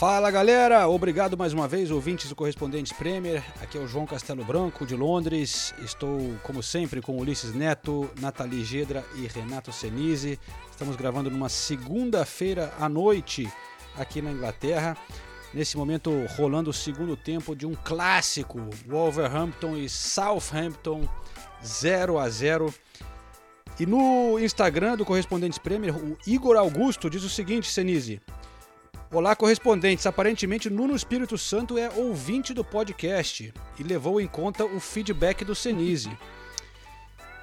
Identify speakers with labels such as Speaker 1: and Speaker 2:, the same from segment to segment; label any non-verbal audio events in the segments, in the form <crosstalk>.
Speaker 1: Fala galera, obrigado mais uma vez, ouvintes do Correspondentes Premier. Aqui é o João Castelo Branco de Londres. Estou, como sempre, com Ulisses Neto, Nathalie Gedra e Renato Senise. Estamos gravando numa segunda-feira à noite aqui na Inglaterra. Nesse momento, rolando o segundo tempo de um clássico: Wolverhampton e Southampton 0 a 0 E no Instagram do Correspondentes Premier, o Igor Augusto diz o seguinte, Senise. Olá, correspondentes. Aparentemente, Nuno Espírito Santo é ouvinte do podcast e levou em conta o feedback do Senise.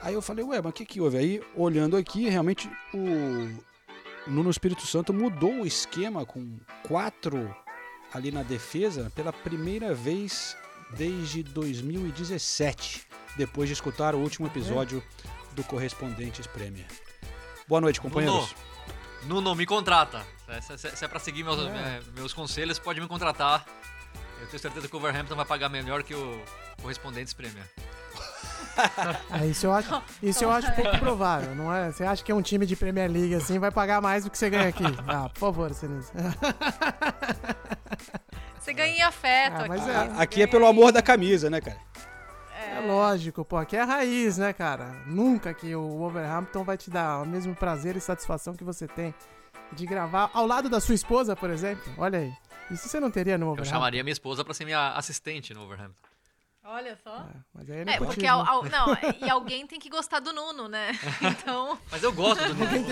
Speaker 1: Aí eu falei, ué, mas o que, que houve? Aí, olhando aqui, realmente o Nuno Espírito Santo mudou o esquema com quatro ali na defesa pela primeira vez desde 2017, depois de escutar o último episódio do Correspondentes Premier. Boa noite, companheiros.
Speaker 2: Nuno, Nuno me contrata. Se, se, se é pra seguir meus, é, meus conselhos, pode me contratar. Eu tenho certeza que o Overhampton vai pagar melhor que o Correspondentes Premier. <laughs>
Speaker 3: É, isso eu acho, isso eu acho pouco provável, não é? Você acha que é um time de Premier League assim vai pagar mais do que você ganha aqui? <laughs> Ah, por favor, Sinise. <laughs>
Speaker 4: Você ganha em afeto
Speaker 3: Ah, mas
Speaker 4: aqui.
Speaker 3: é-
Speaker 1: Aqui é pelo amor da camisa, né, cara?
Speaker 3: É lógico, pô, aqui é a raiz, né, cara? Nunca que o Wolverhampton vai te dar o mesmo prazer e satisfação que você tem de gravar ao lado da sua esposa, por exemplo. Olha aí. Isso você não teria no
Speaker 2: Eu
Speaker 3: Wolverhampton.
Speaker 2: chamaria minha esposa pra ser minha assistente no Overhampton.
Speaker 4: Olha só.
Speaker 3: Mas aí é
Speaker 4: É, porque al- al- não, e alguém tem que gostar do Nuno, né? <laughs> Então,
Speaker 2: Mas eu gosto do Nuno.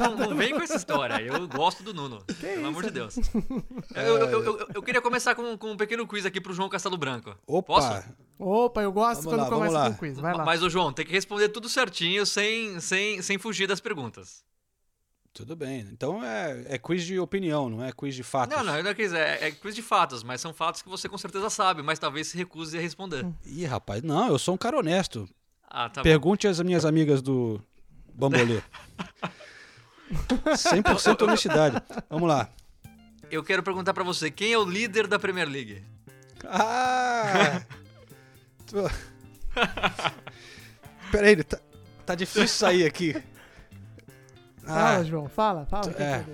Speaker 2: não, não, não vem com essa história. Eu gosto do Nuno. pelo amor de Deus. <laughs> Eu, eu, eu, eu- eu queria começar com, com um pequeno quiz aqui pro João Castelo Branco.
Speaker 1: Opa!
Speaker 2: Posso?
Speaker 3: Opa, eu gosto
Speaker 1: Vamos
Speaker 3: quando
Speaker 1: lá,
Speaker 3: começa
Speaker 1: lá.
Speaker 3: com quiz. Vai lá.
Speaker 2: Mas o João tem que responder tudo certinho, sem, sem, sem fugir das perguntas.
Speaker 1: Tudo bem. Então é, é quiz de opinião, não é quiz de fatos.
Speaker 2: Não, não, não quis, é, é quiz de fatos, mas são fatos que você com certeza sabe, mas talvez se recuse a responder.
Speaker 1: Ih, rapaz, não, eu sou um cara honesto.
Speaker 2: Ah, tá bom.
Speaker 1: Pergunte às minhas amigas do Bambolê. <laughs> 100% honestidade. Vamos lá.
Speaker 2: Eu quero perguntar pra você, quem é o líder da Premier League?
Speaker 1: Ah! <laughs> <laughs> Peraí, tá, tá difícil sair aqui.
Speaker 3: Fala,
Speaker 1: Ah,
Speaker 3: João, fala, fala.
Speaker 1: é.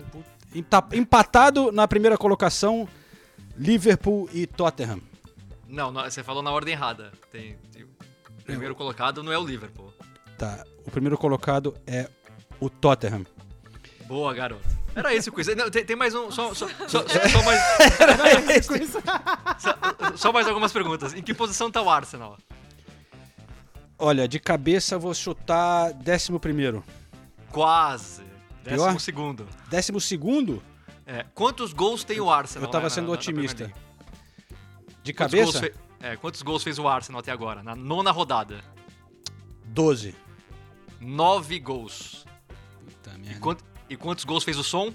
Speaker 1: empatado na primeira colocação, Liverpool e Tottenham.
Speaker 2: Não, não, você falou na ordem errada. Tem, tem- o primeiro colocado não é o Liverpool.
Speaker 1: Tá, o primeiro colocado é o Tottenham.
Speaker 2: Boa, garoto. Era esse o quiz. Não, tem, tem mais um. Só, só, <laughs> só, só- só mais, <laughs> só, só mais algumas perguntas. Em que posição tá o Arsenal?
Speaker 1: Olha, de cabeça vou chutar décimo primeiro.
Speaker 2: Quase.
Speaker 1: Pior?
Speaker 2: Décimo segundo.
Speaker 1: Décimo segundo?
Speaker 2: É, quantos gols tem o Arsenal?
Speaker 1: Eu tava
Speaker 2: né,
Speaker 1: sendo
Speaker 2: na- na- na
Speaker 1: otimista.
Speaker 2: League?
Speaker 1: De
Speaker 2: Quantos
Speaker 1: cabeça?
Speaker 2: gols é, quantos gols fez o Arsenal até agora? Na nona rodada.
Speaker 1: 12.
Speaker 2: Nove gols.
Speaker 1: Puta
Speaker 2: E,
Speaker 1: merda.
Speaker 2: quant- e quantos gols fez o som?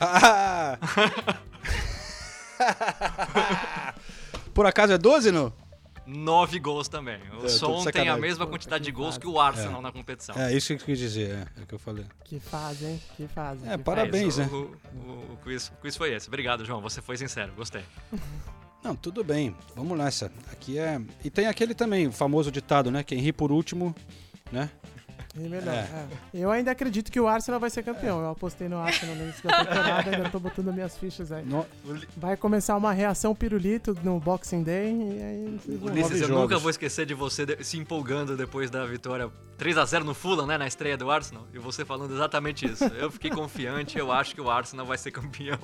Speaker 1: Ah! <laughs> <laughs> Por acaso é 12, não?
Speaker 2: Nove gols também. O
Speaker 1: É, tô de
Speaker 2: som tem a mesma quantidade de gols que o Arsenal na competição.
Speaker 1: É isso que eu quis dizer, é, é o que eu falei.
Speaker 3: Que fase, hein? Que fase.
Speaker 1: É,
Speaker 3: que
Speaker 1: para- Parabéns,
Speaker 2: É
Speaker 1: né?
Speaker 2: isso, O, o- o quiz, o quiz foi esse. Obrigado, João. Você foi sincero. Gostei. <laughs>
Speaker 1: Não, tudo bem. Vamos nessa. Aqui é. E tem aquele também, o famoso ditado, né? Quem ri por último, né?
Speaker 3: E melhor,
Speaker 1: É.
Speaker 3: é. Eu ainda acredito que o Arsenal vai ser campeão. Eu apostei no Arsenal no início da temporada, ainda tô botando minhas fichas aí.
Speaker 1: No-
Speaker 3: Vai começar uma reação pirulito no Boxing Day e aí.
Speaker 2: Ulisses, eu
Speaker 1: jogos.
Speaker 2: nunca vou esquecer de você de- se empolgando depois da vitória 3x0 no Fulham, né? Na estreia do Arsenal. E você falando exatamente isso. Eu fiquei confiante, eu acho que o Arsenal vai ser campeão.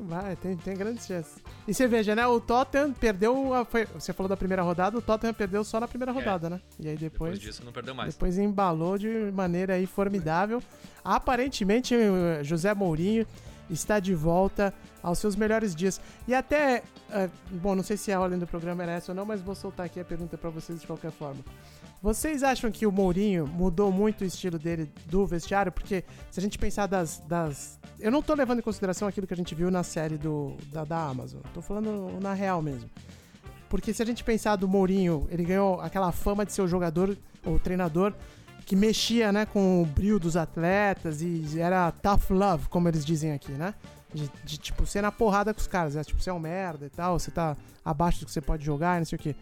Speaker 3: Vai, tem, tem grandes chances. E você veja, né? O Tottenham perdeu. a- foi- você falou da primeira rodada, o Tottenham perdeu só na primeira rodada, né? E aí
Speaker 2: Depois
Speaker 3: depois.
Speaker 2: disso, não perdeu mais.
Speaker 3: Depois embalou de maneira aí formidável. Aparentemente, o José Mourinho está de volta aos seus melhores dias. E até. eh, bom, não sei se a ordem do programa era essa ou não, mas vou soltar aqui a pergunta pra vocês de qualquer forma. Vocês acham que o Mourinho mudou muito o estilo dele do vestiário? Porque se a gente pensar das. das... Eu não tô levando em consideração aquilo que a gente viu na série do, da, da Amazon. Tô falando na real mesmo. Porque se a gente pensar do Mourinho, ele ganhou aquela fama de ser o jogador, ou treinador, que mexia né, com o brilho dos atletas e era tough love, como eles dizem aqui, né? De, de, tipo, ser na porrada com os caras. É, tipo, você é um merda e tal, você tá abaixo do que você pode jogar não sei o quê.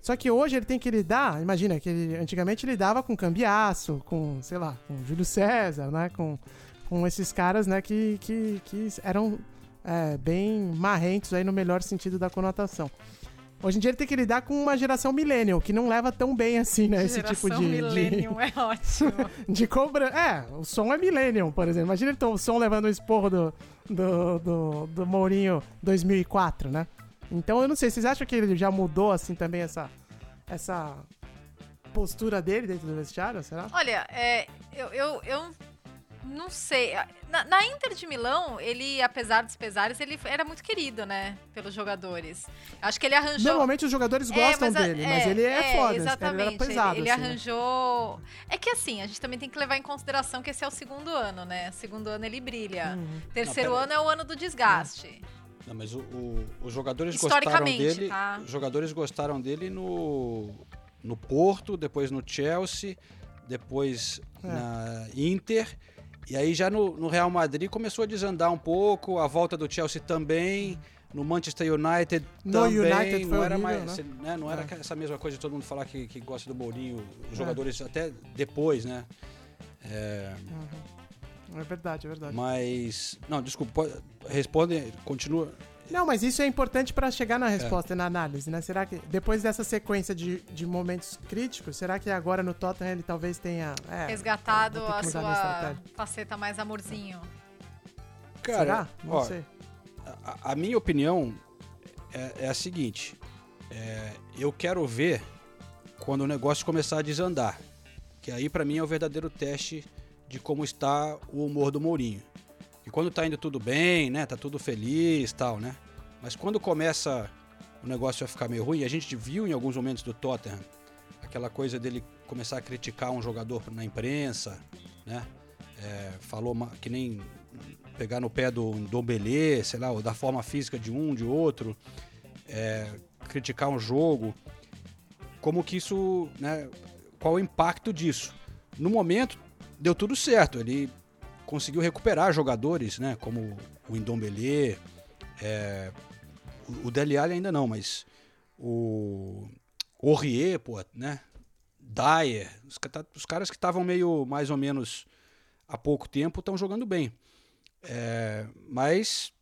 Speaker 3: Só que hoje ele tem que lidar, imagina, que ele, antigamente ele lidava com Cambiaço, com, sei lá, com Júlio César, né? Com, com esses caras, né, que, que, que eram é, bem marrentos aí no melhor sentido da conotação. Hoje em dia ele tem que lidar com uma geração millennial, que não leva tão bem assim, né? Esse tipo de.
Speaker 4: millennium
Speaker 3: de,
Speaker 4: é <laughs> ótimo.
Speaker 3: de cobra. É, o som é millennium, por exemplo. Imagina então, o som levando o esporro do, do, do, do Mourinho 2004, né? Então eu não sei, vocês acham que ele já mudou assim também essa, essa postura dele dentro do vestiário, será?
Speaker 4: Olha, é, eu, eu, eu não sei. Na, na, Inter de Milão, ele, apesar dos pesares, ele era muito querido, né? Pelos jogadores. Acho que ele arranjou.
Speaker 3: Normalmente os jogadores gostam é, mas, dele, é, mas ele é, é foda.
Speaker 4: Exatamente.
Speaker 3: Ele, era pesado,
Speaker 4: ele, ele
Speaker 3: assim,
Speaker 4: arranjou. Né? É que assim, a gente também tem que levar em consideração que esse é o segundo ano, né? Segundo ano ele brilha. Uhum. Terceiro não, ano é o ano do desgaste.
Speaker 1: Não, mas o, o, os jogadores gostaram dele. Tá? Os jogadores gostaram dele no, no Porto, depois no Chelsea, depois é. na Inter. E aí já no, no, Real Madrid começou a desandar um pouco, a volta do Chelsea também, no Manchester United
Speaker 3: no
Speaker 1: também.
Speaker 3: United
Speaker 1: não era
Speaker 3: horrível,
Speaker 1: mais,
Speaker 3: né?
Speaker 1: né? Não era é. essa mesma coisa de todo mundo falar que, que gosta do Mourinho, os jogadores até depois, né?
Speaker 3: É... Uhum. É verdade, é verdade.
Speaker 1: Mas. Não, desculpa, responde, continua.
Speaker 3: Não, mas isso é importante para chegar na resposta, é. na análise, né? Será que depois dessa sequência de, de momentos críticos, será que agora no Tottenham ele talvez tenha
Speaker 4: é, resgatado a sua faceta mais amorzinho?
Speaker 1: Cara, será? Não ó, sei. A, a, minha opinião é, é a seguinte: é, eu quero ver quando o negócio começar a desandar, que aí para mim é o verdadeiro teste de como está o humor do Mourinho. E quando tá indo tudo bem, né? Tá tudo feliz tal, né? Mas quando começa o negócio a ficar meio ruim, a gente viu em alguns momentos do Tottenham aquela coisa dele começar a criticar um jogador na imprensa, né? É, falou que nem pegar no pé do Dombelê, sei lá, ou da forma física de um, de outro, é, criticar um jogo. Como que isso, né? Qual o impacto disso? No momento, deu tudo certo. Ele conseguiu recuperar jogadores, né? Como o Indombele, é, o Dele Alli ainda não, mas o Aurier, pô, né? Dyer, os, tá, os caras que estavam meio mais ou menos há pouco tempo estão jogando bem. É, mas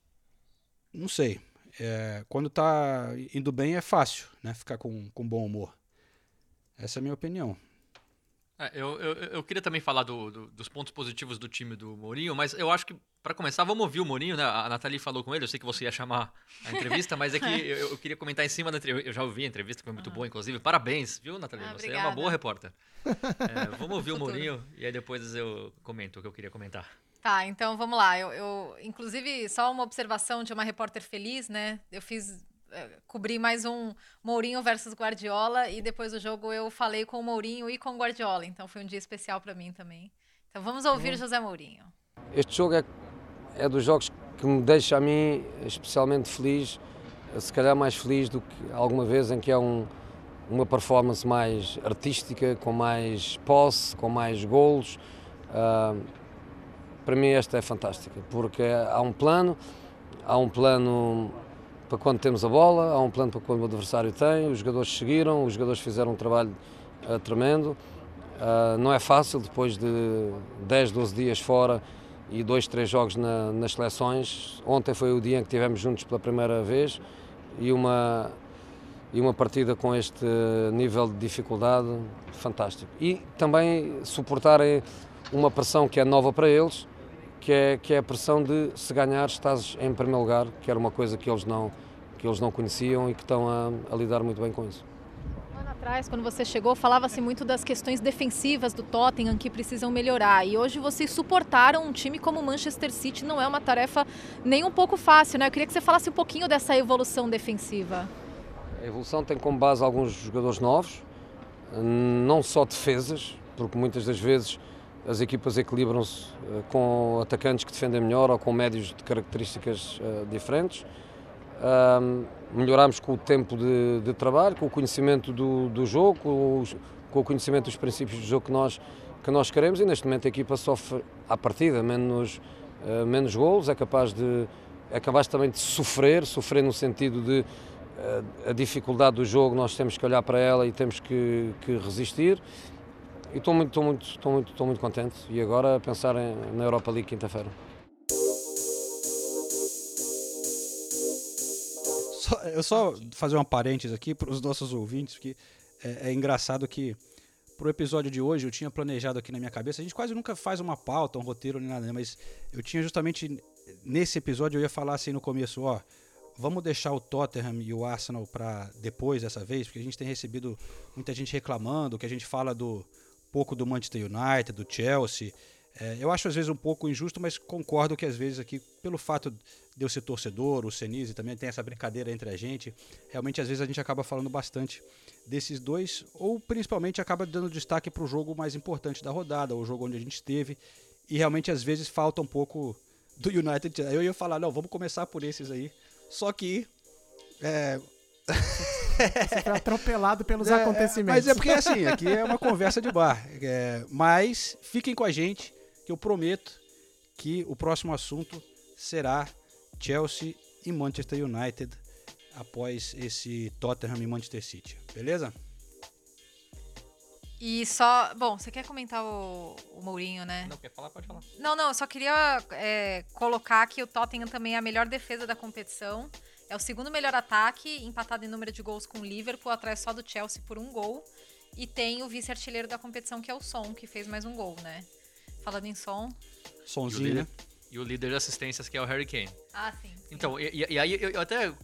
Speaker 1: não sei. É, quando tá indo bem é fácil, né? Ficar com, com bom humor. Essa é a minha opinião.
Speaker 2: É, eu, eu, eu, queria também falar do, do, dos pontos positivos do time do Mourinho, mas eu acho que, para começar, vamos ouvir o Mourinho, né? A Nathalie falou com ele, eu sei que você ia chamar a entrevista, mas é que <laughs> eu, eu queria comentar em cima da entrevista. Eu já ouvi a entrevista, foi muito boa, inclusive. Parabéns, viu, Nathalie? Ah, você é uma boa repórter. <laughs> É, vamos ouvir o Mourinho e aí depois eu comento o que eu queria comentar.
Speaker 4: Tá, então vamos lá. Eu, eu, inclusive, só uma observação de uma repórter feliz, né? Eu fiz cobri mais um Mourinho versus Guardiola e depois do jogo eu falei com o Mourinho e com o Guardiola, então foi um dia especial para mim também. Então vamos ouvir uhum. José Mourinho.
Speaker 5: Este jogo é, é dos jogos que me deixa a mim especialmente feliz, se calhar mais feliz do que alguma vez em que é um, uma performance mais artística, com mais posse, com mais golos. Uh, para mim esta é fantástica, porque há um plano, há um plano para quando temos a bola, há um plano para quando o adversário tem, os jogadores seguiram, os jogadores fizeram um trabalho uh, tremendo. Uh, não é fácil depois de 10, 12 dias fora e dois, três jogos na, nas seleções. Ontem foi o dia em que estivemos juntos pela primeira vez e uma, e uma partida com este nível de dificuldade fantástico. E também suportarem uma pressão que é nova para eles, que é, que é a pressão de se ganhar estás em primeiro lugar, que era uma coisa que eles não, que eles não conheciam e que estão a, a lidar muito bem com isso.
Speaker 4: Um ano atrás, quando você chegou, falava-se muito das questões defensivas do Tottenham que precisam melhorar. E hoje vocês suportaram um time como o Manchester City, não é uma tarefa nem um pouco fácil, né? Eu queria que você falasse um pouquinho dessa evolução defensiva.
Speaker 5: A evolução tem como base alguns jogadores novos, não só defesas, porque muitas das vezes as equipas equilibram-se eh, com atacantes que defendem melhor ou com médios de características eh, diferentes. Um, melhoramos com o tempo de, de, trabalho, com o conhecimento do, do jogo, com, os, com, o conhecimento dos princípios do jogo que nós, que nós queremos e neste momento a equipa sofre à partida menos, uh, menos golos, é capaz, de, é capaz também de sofrer, sofrer no sentido de uh, a dificuldade do jogo, nós temos que olhar para ela e temos que, que resistir. Estou muito, estou muito, estou muito, estou muito contente e agora pensar em, na Europa League quinta-feira.
Speaker 1: Só, eu só fazer uma parênteses aqui para os nossos ouvintes, porque é, é engraçado que para o episódio de hoje eu tinha planejado aqui na minha cabeça. A gente quase nunca faz uma pauta, um roteiro nem nada, né? mas eu tinha justamente nesse episódio eu ia falar assim no começo, ó, vamos deixar o Tottenham e o Arsenal para depois dessa vez, porque a gente tem recebido muita gente reclamando que a gente fala do pouco do Manchester United, do Chelsea. É, eu acho às vezes um pouco injusto, mas concordo que às vezes aqui, pelo fato de eu ser torcedor, o Senise também tem essa brincadeira entre a gente, realmente às vezes a gente acaba falando bastante desses dois, ou principalmente acaba dando destaque para o jogo mais importante da rodada, o jogo onde a gente esteve, e realmente às vezes falta um pouco do United. Eu ia falar, não, vamos começar por esses aí, só que. É... <laughs>
Speaker 3: Você foi atropelado pelos é, acontecimentos.
Speaker 1: Mas é porque assim, aqui é uma conversa de bar. É, mas fiquem com a gente que eu prometo que o próximo assunto será Chelsea e Manchester United após esse Tottenham e Manchester City, beleza?
Speaker 4: E só. Bom, você quer comentar o, o Mourinho, né?
Speaker 2: Não, quer falar? Pode falar.
Speaker 4: Não, não, eu só queria é, colocar que o Tottenham também é a melhor defesa da competição. É o segundo melhor ataque, empatado em número de gols com o Liverpool, atrás só do Chelsea por um gol. E tem o vice-artilheiro da competição, que é o Son, que fez mais um gol, né? Falando em som.
Speaker 1: Sonzinho, né?
Speaker 2: E o líder de assistências, que é o Harry Kane.
Speaker 4: Ah, sim. sim.
Speaker 2: Então, e, e, aí eu até uh,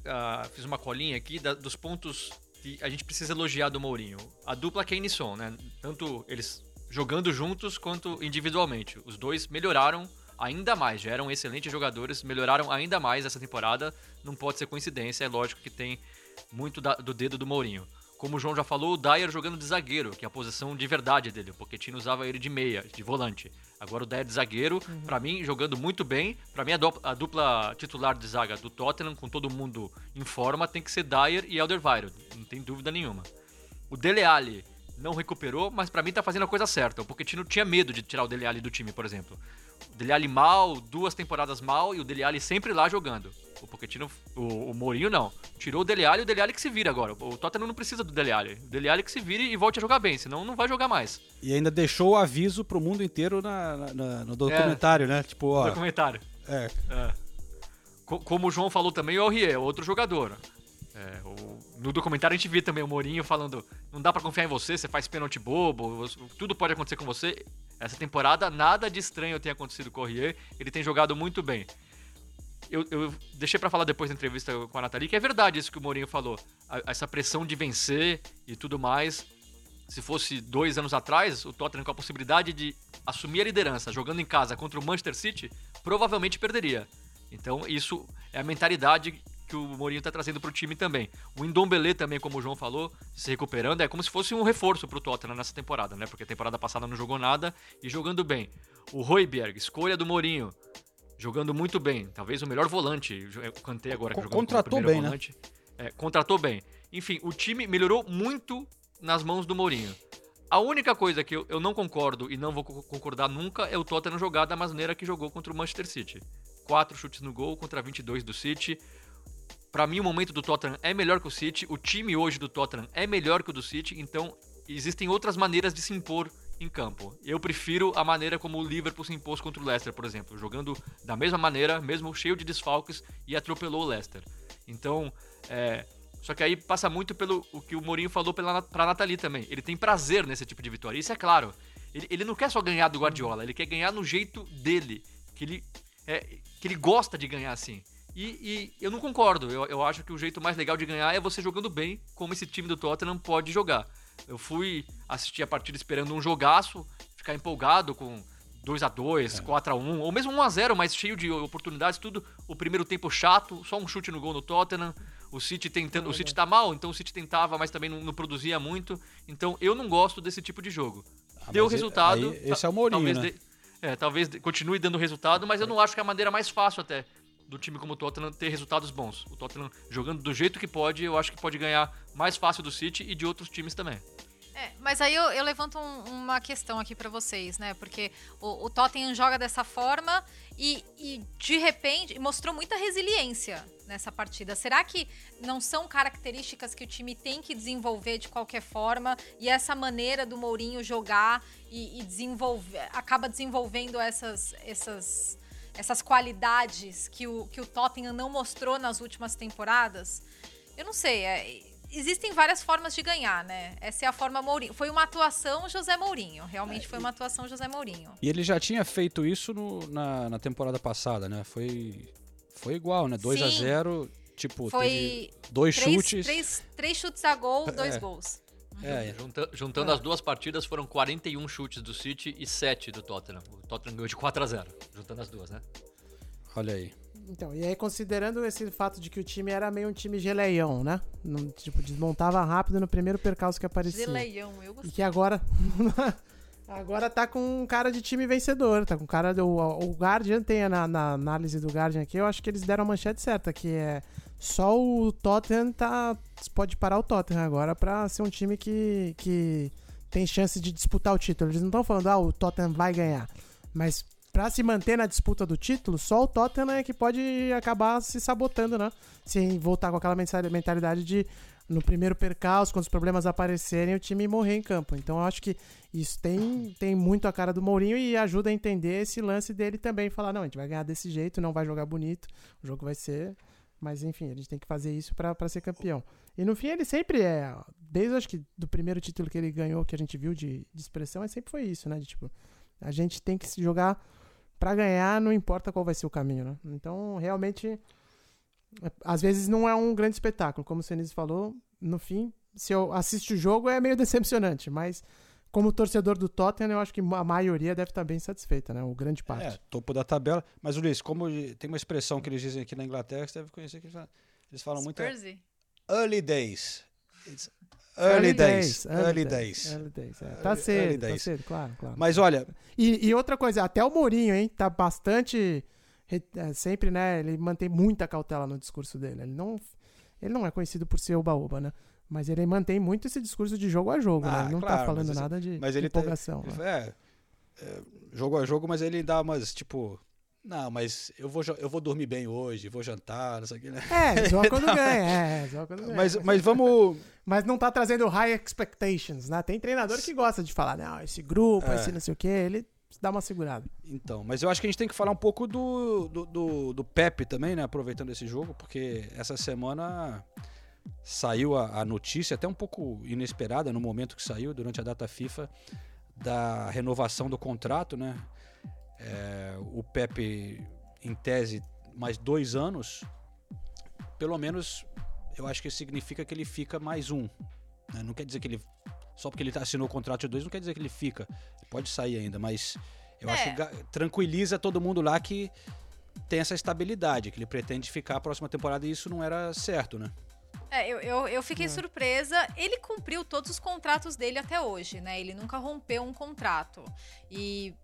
Speaker 2: fiz uma colinha aqui da, dos pontos que a gente precisa elogiar do Mourinho. A dupla Kane e Son, né? Tanto eles jogando juntos quanto individualmente. Os dois melhoraram ainda mais, já eram excelentes jogadores, melhoraram ainda mais essa temporada. Não pode ser coincidência, é lógico que tem muito da, do dedo do Mourinho. Como o João já falou, o Dyer jogando de zagueiro, que é a posição de verdade dele. O Pochettino usava ele de meia, de volante. Agora o Dyer de zagueiro, uhum. para mim, jogando muito bem. Para mim, a dupla, a dupla, titular de zaga do Tottenham, com todo mundo em forma, tem que ser Dyer e Alderweireld. Não tem dúvida nenhuma. O Dele Alli não recuperou, mas para mim tá fazendo a coisa certa. O Pochettino tinha medo de tirar o Dele Alli do time, por exemplo. O Dele Alli mal, duas temporadas mal e o Dele Alli sempre lá jogando. O Pochettino, o, o Mourinho não. Tirou o Dele Alli e o Dele Alli que se vira agora. O Tottenham não precisa do Dele Alli. O Dele Alli que se vire e volte a jogar bem, senão não vai jogar mais.
Speaker 1: E ainda deixou o aviso pro mundo inteiro na, na, no documentário, é, né? Tipo, ó.
Speaker 2: Documentário.
Speaker 1: É.
Speaker 2: é. Como o João falou também, o Aurier, outro jogador. É, o, no documentário a gente vê também o Mourinho falando: não dá para confiar em você, você faz pênalti bobo, tudo pode acontecer com você. Essa temporada nada de estranho tem acontecido com o Aurier, ele tem jogado muito bem eu, eu deixei para falar depois da entrevista com a Nathalie, que é verdade isso que o Mourinho falou. A, essa pressão de vencer e tudo mais. Se fosse dois anos atrás, o Tottenham com a possibilidade de assumir a liderança jogando em casa contra o Manchester City, provavelmente perderia. Então, isso é a mentalidade que o Mourinho está trazendo para o time também. O Indombele também, como o João falou, se recuperando, é como se fosse um reforço para o Tottenham nessa temporada, né? Porque a temporada passada não jogou nada e jogando bem. O Royberg, escolha do Mourinho, jogando muito bem. Talvez o melhor volante. Eu cantei agora que
Speaker 1: Contratou bem, né?
Speaker 2: volante. né? É, contratou bem. Enfim, o time melhorou muito nas mãos do Mourinho. A única coisa que eu, eu não concordo e não vou concordar nunca é o Tottenham jogar da maneira que jogou contra o Manchester City. Quatro chutes no gol contra 22 do City. Para mim, o momento do Tottenham é melhor que o City. O time hoje do Tottenham é melhor que o do City. Então, existem outras maneiras de se impor em campo. Eu prefiro a maneira como o Liverpool se impôs contra o Leicester, por exemplo, jogando da mesma maneira, mesmo cheio de desfalques, e atropelou o Leicester. Então, é, só que aí passa muito pelo o que o Mourinho falou pela, pra Nathalie também. Ele tem prazer nesse tipo de vitória. Isso é claro. Ele, ele não quer só ganhar do Guardiola, ele quer ganhar no jeito dele. Que ele, é, que ele gosta de ganhar assim. E, e eu não concordo. Eu, eu acho que o jeito mais legal de ganhar é você jogando bem, como esse time do Tottenham pode jogar. Eu fui assistir a partida esperando um jogaço, ficar empolgado com 2 a 2 é. 4 a 1 ou mesmo 1 a 0 mas cheio de oportunidades, tudo. O primeiro tempo chato, só um chute no gol no Tottenham. o City tentando. O City tá mal, então o City tentava, mas também não, não produzia muito. Então eu não gosto desse tipo de jogo. Deu
Speaker 1: Ah, e-
Speaker 2: resultado.
Speaker 1: esse é o Mourinho,
Speaker 2: talvez
Speaker 1: né?
Speaker 2: dê- é, talvez continue dando resultado, mas eu não acho que é a maneira mais fácil até do time como o Tottenham ter resultados bons. O Tottenham jogando do jeito que pode, eu acho que pode ganhar mais fácil do City e de outros times também.
Speaker 4: É, mas aí eu, eu levanto um- uma questão aqui pra vocês, né? Porque o, o Tottenham joga dessa forma e, e, de repente mostrou muita resiliência nessa partida. Será que não são características que o time tem que desenvolver de qualquer forma e essa maneira do Mourinho jogar e, e desenvolver acaba desenvolvendo essas essas essas qualidades que o, que o Tottenham não mostrou nas últimas temporadas? Eu não sei, é, existem várias formas de ganhar, né? Essa é a forma Mourinho. Foi uma atuação José Mourinho. Realmente foi uma atuação José Mourinho.
Speaker 1: E ele já tinha feito isso no- na, na temporada passada, né? Foi, foi igual, né? 2 a
Speaker 4: Sim.
Speaker 1: 0 tipo,
Speaker 4: Foi
Speaker 1: dois
Speaker 4: três,
Speaker 1: chutes.
Speaker 4: Três, três chutes a gol, dois
Speaker 1: É.
Speaker 4: gols.
Speaker 1: É,
Speaker 2: Junta- juntando as duas partidas, foram 41 chutes do City e 7 do Tottenham. O Tottenham ganhou de 4 a 0 juntando as duas, né?
Speaker 1: olha aí.
Speaker 3: Então, e aí considerando esse fato de que o time era meio um time geleião, né? Não, tipo, desmontava rápido no primeiro percalço que aparecia.
Speaker 4: Geleião, eu
Speaker 3: E
Speaker 4: gostei.
Speaker 3: que agora. <laughs> agora tá com um cara de time vencedor. Tá com cara do. O Guardian tem na, na análise do Guardian aqui, eu acho que eles deram a manchete certa, que é. Só o Tottenham tá. Pode parar o Tottenham agora pra ser um time que, que tem chance de disputar o título. Eles não estão falando, ah, o Tottenham vai ganhar. Mas pra se manter na disputa do título, só o Tottenham é que pode acabar se sabotando, né? Se voltar com aquela mentalidade de no primeiro percalço, quando os problemas aparecerem, o time morrer em campo. Então eu acho que isso tem, tem muito a cara do Mourinho e ajuda a entender esse lance dele também. Falar, não, a gente vai ganhar desse jeito, não vai jogar bonito, o jogo vai ser. Mas enfim, a gente tem que fazer isso pra ser campeão. E no fim ele sempre é, desde acho que do primeiro título que ele ganhou, que a gente viu de, de expressão, é sempre foi isso, né? De, tipo, a gente tem que se jogar pra ganhar, não importa qual vai ser o caminho, né? Então, realmente, é, às vezes não é um grande espetáculo, como o Senise falou, no fim, se eu assisto o jogo é meio decepcionante, mas como torcedor do Tottenham, eu acho que a maioria deve estar bem satisfeita, né? O grande parte.
Speaker 1: É, topo da tabela. Mas, Ulisses, como tem uma expressão que eles dizem aqui na Inglaterra, você deve conhecer que eles falam, eles falam muito. é. Early days. It's early, days. Early days.
Speaker 3: Early days, é. Tá
Speaker 1: Early- early
Speaker 3: cedo, tá
Speaker 1: days.
Speaker 3: cedo, claro, claro.
Speaker 1: Mas olha,
Speaker 3: E, e outra coisa, até o Mourinho, hein, tá bastante. é, sempre, né? Ele mantém muita cautela no discurso dele. Ele não, ele não é conhecido por ser oba-oba, né? Mas ele mantém muito esse discurso de jogo a jogo, né?
Speaker 1: Ah,
Speaker 3: Ele não
Speaker 1: claro,
Speaker 3: tá falando
Speaker 1: mas
Speaker 3: nada de
Speaker 1: mas ele tá-
Speaker 3: empolgação.
Speaker 1: ele
Speaker 3: né?
Speaker 1: é, é, jogo a jogo, mas ele dá umas, tipo, não, mas eu vou, eu vou dormir bem hoje, vou jantar, não sei o que, né?
Speaker 3: É, zoa <laughs> quando ganha, é, zoa quando ganha.
Speaker 1: Mas, mas vamos. <laughs>
Speaker 3: Mas não tá trazendo high expectations, né? Tem treinador que gosta de falar, não, esse grupo,
Speaker 1: É.
Speaker 3: esse não sei o quê, ele dá uma segurada.
Speaker 1: Então, mas eu acho que a gente tem que falar um pouco do, do, do, do Pepe também, né? Aproveitando esse jogo, porque essa semana saiu a, a notícia, até um pouco inesperada no momento que saiu, durante a data FIFA, da renovação do contrato, né? É, o Pepe, em tese, mais dois anos, pelo menos eu acho que significa que ele fica mais um. né? Não quer dizer que ele. Só porque ele assinou o contrato de dois, não quer dizer que ele fica. Pode sair ainda, mas eu acho
Speaker 4: É.
Speaker 1: que ga- tranquiliza todo mundo lá que tem essa estabilidade, que ele pretende ficar a próxima temporada e isso não era certo, né?
Speaker 4: É, eu, eu, eu fiquei surpresa. Ele cumpriu todos os contratos dele até hoje, né? Ele nunca rompeu um contrato. E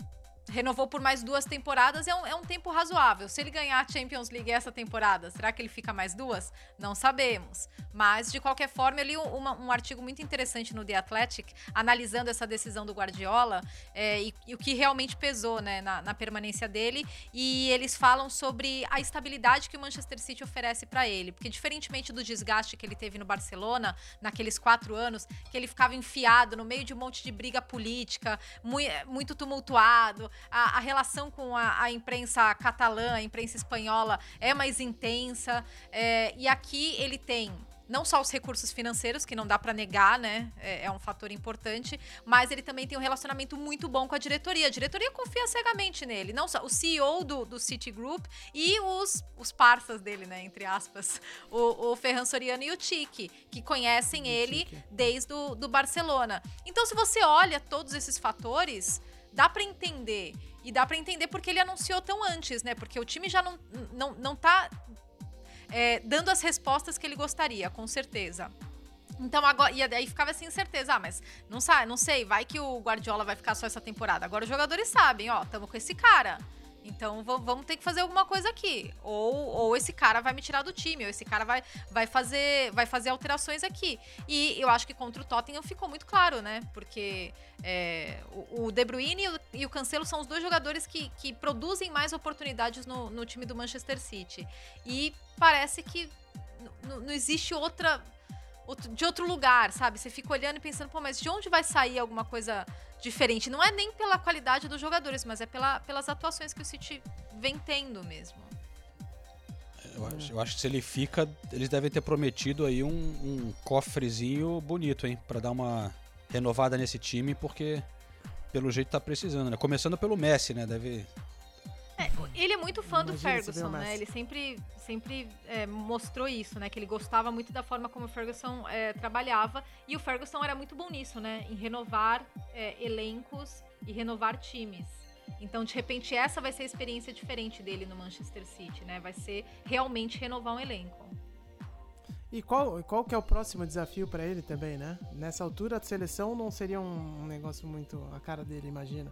Speaker 4: renovou por mais duas temporadas, é um, é um tempo razoável. Se ele ganhar a Champions League essa temporada, será que ele fica mais duas? Não sabemos. Mas, de qualquer forma, eu li um, uma- um artigo muito interessante no The Athletic, analisando essa decisão do Guardiola é, e, e o que realmente pesou né, na, na permanência dele. E eles falam sobre a estabilidade que o Manchester City oferece para ele. Porque, diferentemente do desgaste que ele teve no Barcelona, naqueles quatro anos, que ele ficava enfiado no meio de um monte de briga política, mui- muito tumultuado, a, a relação com a, a imprensa catalã, a imprensa espanhola é mais intensa. é, e aqui ele tem não só os recursos financeiros, que não dá para negar, né? É, é um fator importante, mas ele também tem um relacionamento muito bom com a diretoria. A diretoria confia cegamente nele. Não só o CEO do, do Citigroup e os, os parças dele, né? Entre aspas. O, o Ferran Soriano e o Tite, que conhecem ele desde o do Barcelona. Então, se você olha todos esses fatores, dá para entender. E dá para entender porque ele anunciou tão antes, né? Porque o time já não, não, não tá é, dando as respostas que ele gostaria, com certeza. Então agora. E aí ficava assim, incerteza. Ah, mas não, sabe, não sei, vai que o Guardiola vai ficar só essa temporada. Agora os jogadores sabem, ó, estamos com esse cara. Então vamos ter que fazer alguma coisa aqui. Ou, ou esse cara vai me tirar do time, ou esse cara vai, vai, fazer, vai fazer alterações aqui. E eu acho que contra o Tottenham ficou muito claro, né? Porque é, o, o De Bruyne e o, e o, Cancelo são os dois jogadores que, que produzem mais oportunidades no, no time do Manchester City. E parece que não existe outra de outro lugar, sabe? Você fica olhando e pensando, pô, mas de onde vai sair alguma coisa diferente? Não é nem pela qualidade dos jogadores, mas é pela, pelas atuações que o City vem tendo mesmo.
Speaker 1: Eu acho, eu acho que se ele fica, eles devem ter prometido aí um, um cofrezinho bonito, hein? Pra dar uma renovada nesse time, porque pelo jeito tá precisando, né? Começando pelo Messi, né? Deve
Speaker 4: é, ele é muito fã do Ferguson, né? Ele sempre, sempre é, mostrou isso, né? Que ele gostava muito da forma como o Ferguson é, trabalhava. E o Ferguson era muito bom nisso, né? Em renovar é, elencos e renovar times. Então, de repente, essa vai ser a experiência diferente dele no Manchester City, né? Vai ser realmente renovar um elenco.
Speaker 3: E qual, qual que é o próximo desafio para ele também, né? Nessa altura, a seleção não seria um, um negócio muito a cara dele, imagina.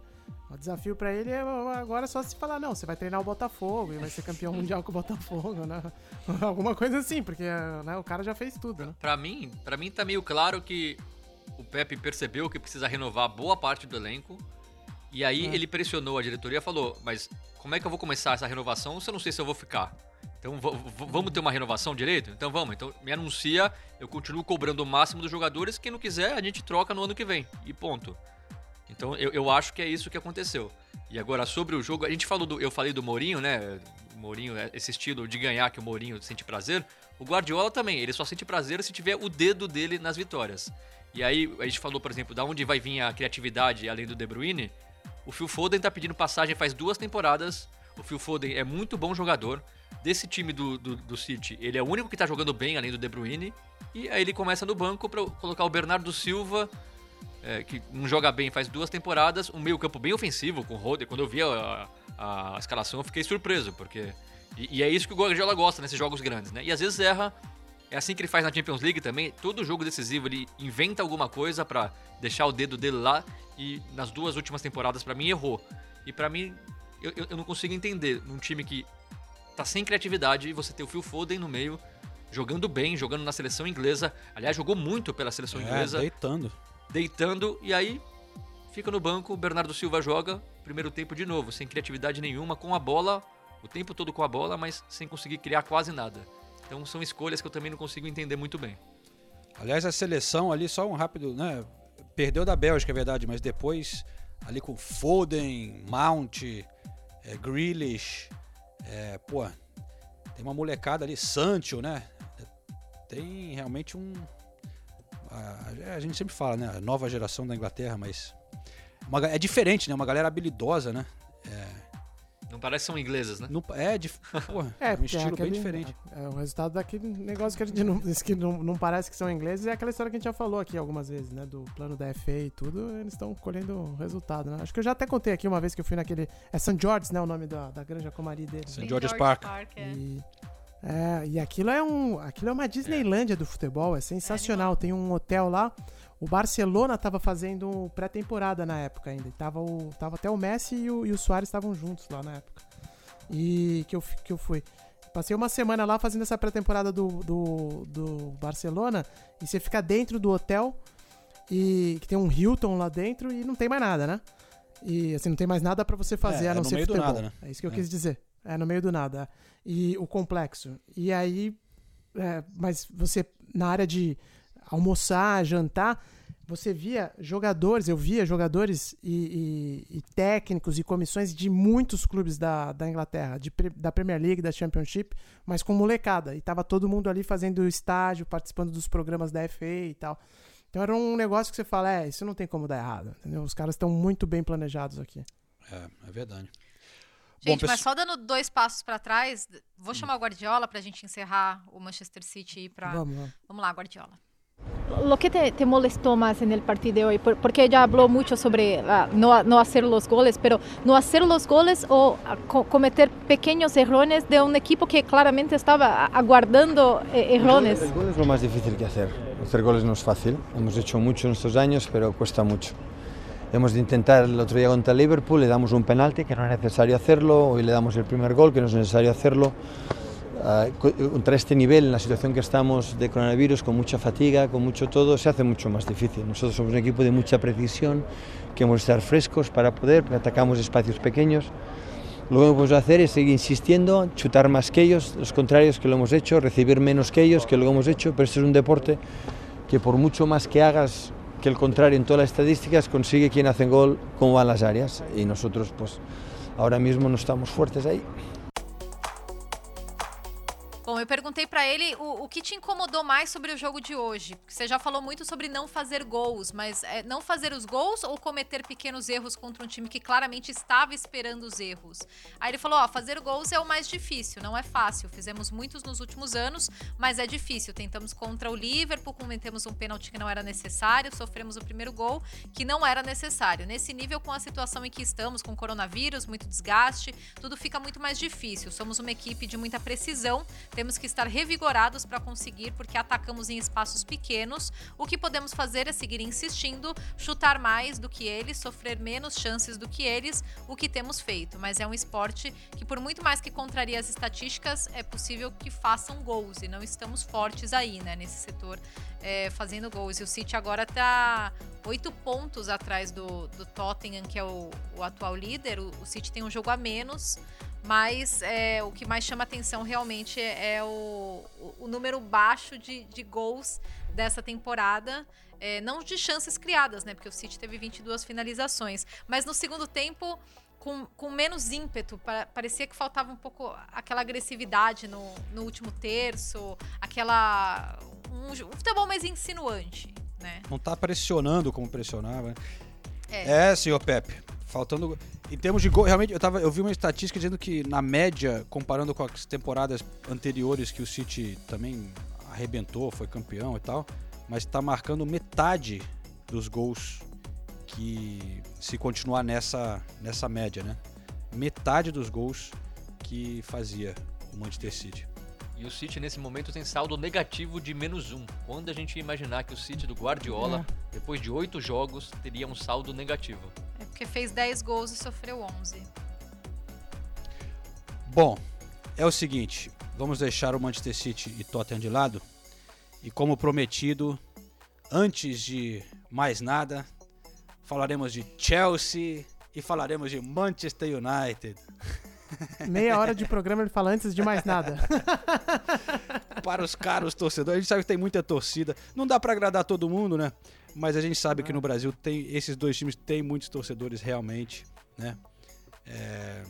Speaker 3: O desafio para ele é agora só se falar, não, você vai treinar o Botafogo e vai ser campeão mundial com o Botafogo, né? <laughs> Alguma coisa assim, porque né, o cara já fez tudo, né?
Speaker 2: Pra mim, para mim tá meio claro que o Pepe percebeu que precisa renovar boa parte do elenco. E aí é. ele pressionou a diretoria e falou: Mas como é que eu vou começar essa renovação se eu não sei se eu vou ficar? Então vamos ter uma renovação direito? Então vamos. Então me anuncia, eu continuo cobrando o máximo dos jogadores. Quem não quiser, a gente troca no ano que vem. E ponto. Então eu, eu acho que é isso que aconteceu. E agora, sobre o jogo, a gente falou do. Eu falei do Mourinho, né? Mourinho, é esse estilo de ganhar que o Mourinho sente prazer. O Guardiola também, ele só sente prazer se tiver o dedo dele nas vitórias. E aí, a gente falou, por exemplo, da onde vai vir a criatividade além do De Bruyne. O Phil Foden tá pedindo passagem faz duas temporadas. O Phil Foden é muito bom jogador desse time do, do, do, City, ele é o único que tá jogando bem, além do De Bruyne. E aí ele começa no banco para colocar o Bernardo Silva, é, que não joga bem faz duas temporadas, um meio campo bem ofensivo com o Roder. Quando eu vi a, a, a escalação, eu fiquei surpreso, porque... E, e, é isso que o Guardiola gosta nesses jogos grandes, né? E às vezes erra, é assim que ele faz na Champions League também. Todo jogo decisivo ele inventa alguma coisa para deixar o dedo dele lá. E nas duas últimas temporadas, para mim, errou. E para mim, eu, eu não consigo entender num time que tá sem criatividade e você ter o Phil Foden no meio, jogando bem, jogando na seleção inglesa. Aliás, jogou muito pela seleção
Speaker 1: é,
Speaker 2: inglesa.
Speaker 1: Deitando.
Speaker 2: Deitando, e aí fica no banco, o Bernardo Silva joga, primeiro tempo de novo, sem criatividade nenhuma, com a bola, o tempo todo com a bola, mas sem conseguir criar quase nada. Então são escolhas que eu também não consigo entender muito bem.
Speaker 1: Aliás, a seleção ali, só um rápido, né? Perdeu da Bélgica, é verdade, mas depois ali com Foden, Mount, é, Grealish, é, pô, tem uma molecada ali, Sancho, né? Tem realmente um. A, a, gente sempre fala, né? A nova geração da Inglaterra, mas. Uma, é diferente, né? Uma galera habilidosa, né? É,
Speaker 2: não parece que são inglesas, né?
Speaker 1: Não, é, de, <laughs> porra, é, é um estilo aquele, bem diferente.
Speaker 3: É, é, o resultado daquele negócio que a gente não, que não, não parece que são ingleses é aquela história que a gente já falou aqui algumas vezes, né? Do plano da FA e tudo, eles estão colhendo resultado, né? Acho que eu já até contei aqui uma vez que eu fui naquele. É St. George's, né? O nome da, da granja comari dele.
Speaker 1: St. George's Park.
Speaker 4: Park
Speaker 3: é. E, é, e aquilo é um. Aquilo é uma Disneylândia do futebol, é sensacional. Tem um hotel lá. O Barcelona estava fazendo pré-temporada na época ainda. Tava, o, tava até o Messi e o, e o Soares estavam juntos lá na época e que eu, que eu fui. Passei uma semana lá fazendo essa pré-temporada do, do, do Barcelona e você fica dentro do hotel e que tem um Hilton lá dentro e não tem mais nada, né? E assim, não tem mais nada para você fazer
Speaker 1: é,
Speaker 3: a não
Speaker 1: é no
Speaker 3: ser
Speaker 1: meio
Speaker 3: futebol.
Speaker 1: Do nada, né?
Speaker 3: É isso que eu é. quis dizer. É no meio do nada. E o complexo. E aí, é, mas você na área de almoçar, jantar, você via jogadores, eu via jogadores e, e, e, técnicos e comissões de muitos clubes da, da Inglaterra, de, da Premier League, da Championship, mas com molecada. E tava todo mundo ali fazendo estágio, participando dos programas da FA e tal. Então era um negócio que você fala, é, isso não tem como dar errado, entendeu? Os caras estão muito bem planejados aqui.
Speaker 1: É, é verdade.
Speaker 4: Gente, Bom, mas só dando dois passos para trás, vou chamar o Guardiola pra gente encerrar o Manchester City e pra...
Speaker 3: Vamos, vamos.
Speaker 4: Vamos lá, Guardiola.
Speaker 6: Lo que te, te, molestó más en el partido de hoy? Porque ella habló mucho sobre uh, no, no, hacer los goles, pero no hacer los goles o co cometer pequeños errores de un equipo que claramente estaba aguardando eh, errores.
Speaker 7: El, el, gol es lo más difícil que hacer. Hacer goles no es fácil. Hemos hecho mucho en estos años, pero cuesta mucho. Hemos de intentar el otro día contra Liverpool, le damos un penalti que no es necesario hacerlo, hoy le damos el primer gol que no es necesario hacerlo. Contra este nivel, en la situación que estamos de coronavirus, con mucha fatiga, con mucho todo, se hace mucho más difícil. Nosotros somos un equipo de mucha precisión, que hemos estar frescos para poder, atacamos espacios pequeños. Lo que podemos hacer es seguir insistiendo, chutar más que ellos, los contrarios que lo hemos hecho, recibir menos que ellos que lo hemos hecho, pero este es un deporte que por mucho más que hagas que el contrario en todas las estadísticas, consigue quien hace gol cómo van las áreas y nosotros pues ahora mismo no estamos fuertes ahí.
Speaker 4: Bom, eu perguntei para ele o, o, que te incomodou mais sobre o jogo de hoje. Você já falou muito sobre não fazer gols, mas é, não fazer os gols ou cometer pequenos erros contra um time que claramente estava esperando os erros? Aí ele falou: ó, fazer gols é o mais difícil, não é fácil. Fizemos muitos nos últimos anos, mas é difícil. Tentamos contra o Liverpool, cometemos um pênalti que não era necessário, sofremos o primeiro gol que não era necessário. Nesse nível, com a situação em que estamos, com coronavírus, muito desgaste, tudo fica muito mais difícil. Somos uma equipe de muita precisão temos que estar revigorados para conseguir, porque atacamos em espaços pequenos. O que podemos fazer é seguir insistindo, chutar mais do que eles, sofrer menos chances do que eles, o que temos feito. Mas é um esporte que, por muito mais que contraria as estatísticas, é possível que façam gols e não estamos fortes aí, né, nesse setor é, fazendo gols. E o City agora está oito pontos atrás do, do Tottenham, que é o, o atual líder. O, o City tem um jogo a menos. Mas é, o que mais chama atenção realmente é, o, o, número baixo de, de gols dessa temporada. É, não de chances criadas, né? Porque o City teve 22 finalizações. Mas no segundo tempo, com, com menos ímpeto. Parecia que faltava um pouco aquela agressividade no, no último terço, aquela. Um, um futebol mais insinuante, né?
Speaker 1: Não tá pressionando como pressionava.
Speaker 3: É,
Speaker 1: é senhor Pepe. Faltando. Em termos de gol, realmente, eu, tava, eu vi uma estatística dizendo que, na média, comparando com as temporadas anteriores que o City também arrebentou, foi campeão e tal, mas está marcando metade dos gols que se continuar nessa, nessa média, né? Metade dos gols que fazia o Manchester City.
Speaker 2: E o City nesse momento tem saldo negativo de menos um. Quando a gente ia imaginar que o City do Guardiola, é. depois de oito jogos, teria um saldo negativo.
Speaker 4: Porque fez 10 gols e sofreu 11.
Speaker 1: Bom, é o seguinte, vamos deixar o Manchester City e Tottenham de lado. E como prometido, antes de mais nada, falaremos de Chelsea e falaremos de Manchester United. <laughs>
Speaker 3: Meia hora de programa ele fala antes de mais nada. <laughs>
Speaker 1: Para os caros torcedores, a gente sabe que tem muita torcida. Não dá para agradar todo mundo, né? Mas a gente sabe que no Brasil tem esses dois times têm muitos torcedores realmente, né? É...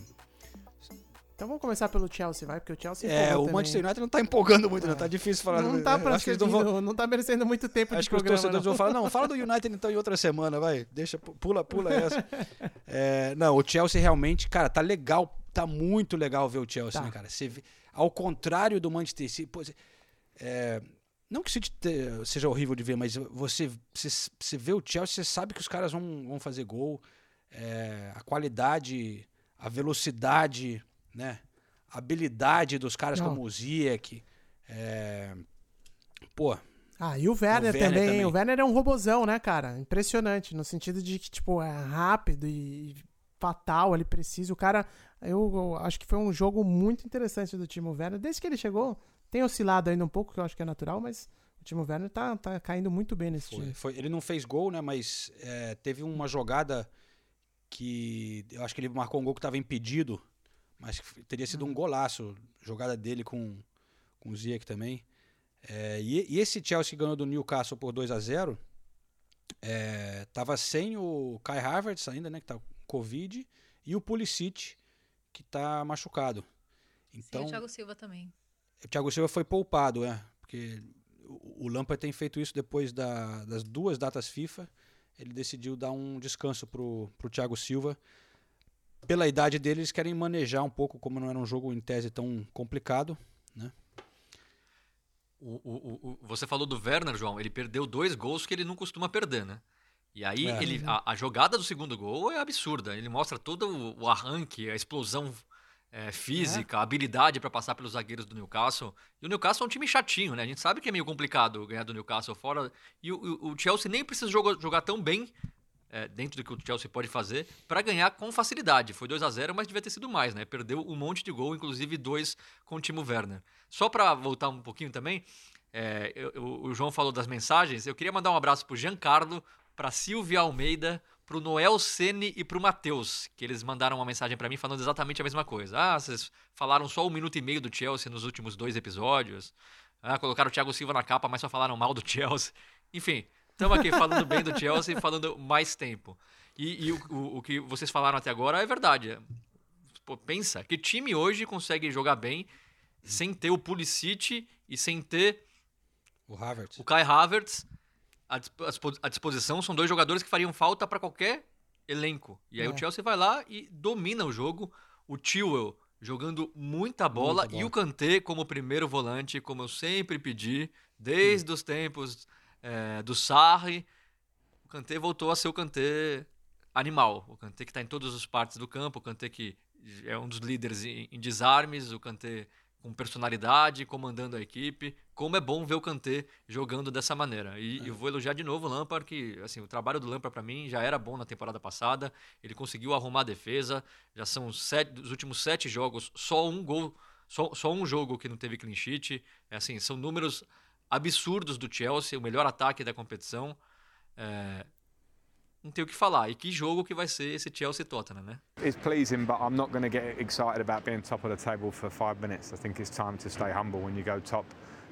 Speaker 3: Então vamos começar pelo Chelsea, vai, porque o Chelsea
Speaker 1: É, o também. Manchester United não tá empolgando muito, é. não tá difícil falar.
Speaker 3: Não tá acho não, vão... não tá merecendo muito tempo
Speaker 1: acho
Speaker 3: de
Speaker 1: que
Speaker 3: programa.
Speaker 1: os torcedores não. vão falar, não, fala do United então em outra semana, vai. Deixa, pula, pula essa. <laughs> é, não, o Chelsea realmente, cara, tá legal, tá muito legal ver o Chelsea, tá. né, cara? Você vê, ao contrário do Manchester City, pô, é, não que o City seja horrível de ver, mas você, você, você vê o Chelsea, você sabe que os caras vão, vão fazer gol. É, a qualidade, a velocidade, né? A habilidade dos caras Não. como o Ziyech. É, pô.
Speaker 3: Ah, e o Werner, o Werner também. também. O Werner é um robozão, né, cara? Impressionante. No sentido de que, tipo, é rápido e fatal, ele precisa. O cara, eu, eu acho que foi um jogo muito interessante do Timo Werner. Desde que ele chegou, tem oscilado ainda um pouco, que eu acho que é natural, mas o Timo Werner tá, tá caindo muito bem nesse
Speaker 1: foi,
Speaker 3: time.
Speaker 1: Foi, ele não fez gol, né? Mas é, teve uma jogada que eu acho que ele marcou um gol que estava impedido, mas teria sido um uhum. golaço. Jogada dele com, com o Ziyech também. É, e, e, esse Chelsea que ganhou do Newcastle por 2 a 0 é, tava sem o Kai Havertz ainda, né? Que tá com Covid, e o Pulisic, que tá machucado. Então, Sim,
Speaker 4: o Thiago Silva também.
Speaker 1: O Thiago Silva foi poupado, é. Porque o Lampard tem feito isso depois da, das duas datas FIFA. Ele decidiu dar um descanso pro, pro Thiago Silva. Pela idade dele, eles querem manejar um pouco, como não era um jogo em tese tão complicado, né?
Speaker 2: O, o, o, você falou do Werner, João. Ele perdeu dois gols que ele não costuma perder, né? E aí
Speaker 1: É.
Speaker 2: ele, a, a jogada do segundo gol é absurda. Ele mostra todo o, o arranque, a explosão é, física, a habilidade para passar pelos zagueiros do Newcastle. E o Newcastle é um time chatinho, né? A gente sabe que é meio complicado ganhar do Newcastle fora. E o, o- o Chelsea nem precisa jogar, jogar tão bem é, dentro do que o Chelsea pode fazer para ganhar com facilidade. Foi 2 a 0 mas devia ter sido mais, né? Perdeu um monte de gol, inclusive dois com o Timo Werner. Só para voltar um pouquinho também, é, eu- eu- o João falou das mensagens. Eu queria mandar um abraço pro Giancarlo, pra Silvia Almeida, pro Noel Sene e pro Matheus, que eles mandaram uma mensagem para mim falando exatamente a mesma coisa. Ah, vocês falaram só um minuto e meio do Chelsea nos últimos dois episódios. Ah, colocaram o Thiago Silva na capa, mas só falaram mal do <laughs> Chelsea. Enfim, estamos aqui falando bem do Chelsea e falando mais tempo. E, e o, o- o que vocês falaram até agora é verdade. Pô, pensa, que time hoje consegue jogar bem sem ter o Pulisic e sem ter
Speaker 1: O Havertz.
Speaker 2: o Kai Havertz à dispo- à dispo- à disposição. São dois jogadores que fariam falta para qualquer elenco. E aí
Speaker 3: É.
Speaker 2: o Chelsea vai lá e domina o jogo. O Chilwell jogando muita bola,
Speaker 1: Muita
Speaker 2: e
Speaker 1: bola.
Speaker 2: o Kanté como primeiro volante, como eu sempre pedi, desde os tempos eh, do Sarri. O Kanté voltou a ser o Kanté animal. O Kanté que está em todas as partes do campo, o Kanté que é um dos líderes em, em desarmes, o Kanté com personalidade, comandando a equipe. Como é bom ver o Kanté jogando dessa maneira. E eu vou elogiar de novo o Lampard, que assim, o trabalho do Lampard para mim já era bom na temporada passada. Ele conseguiu arrumar a defesa. Já são sete, dos últimos sete jogos, só um gol, só, só um jogo que não teve clean sheet. É assim, são números absurdos do Chelsea, o melhor ataque da competição. É, não tem o que falar. E que jogo que vai ser esse Chelsea Tottenham, né?
Speaker 8: It's pleasing, but I'm not going to get excited about being top of the table for five minutes. I think it's time to stay humble when you go top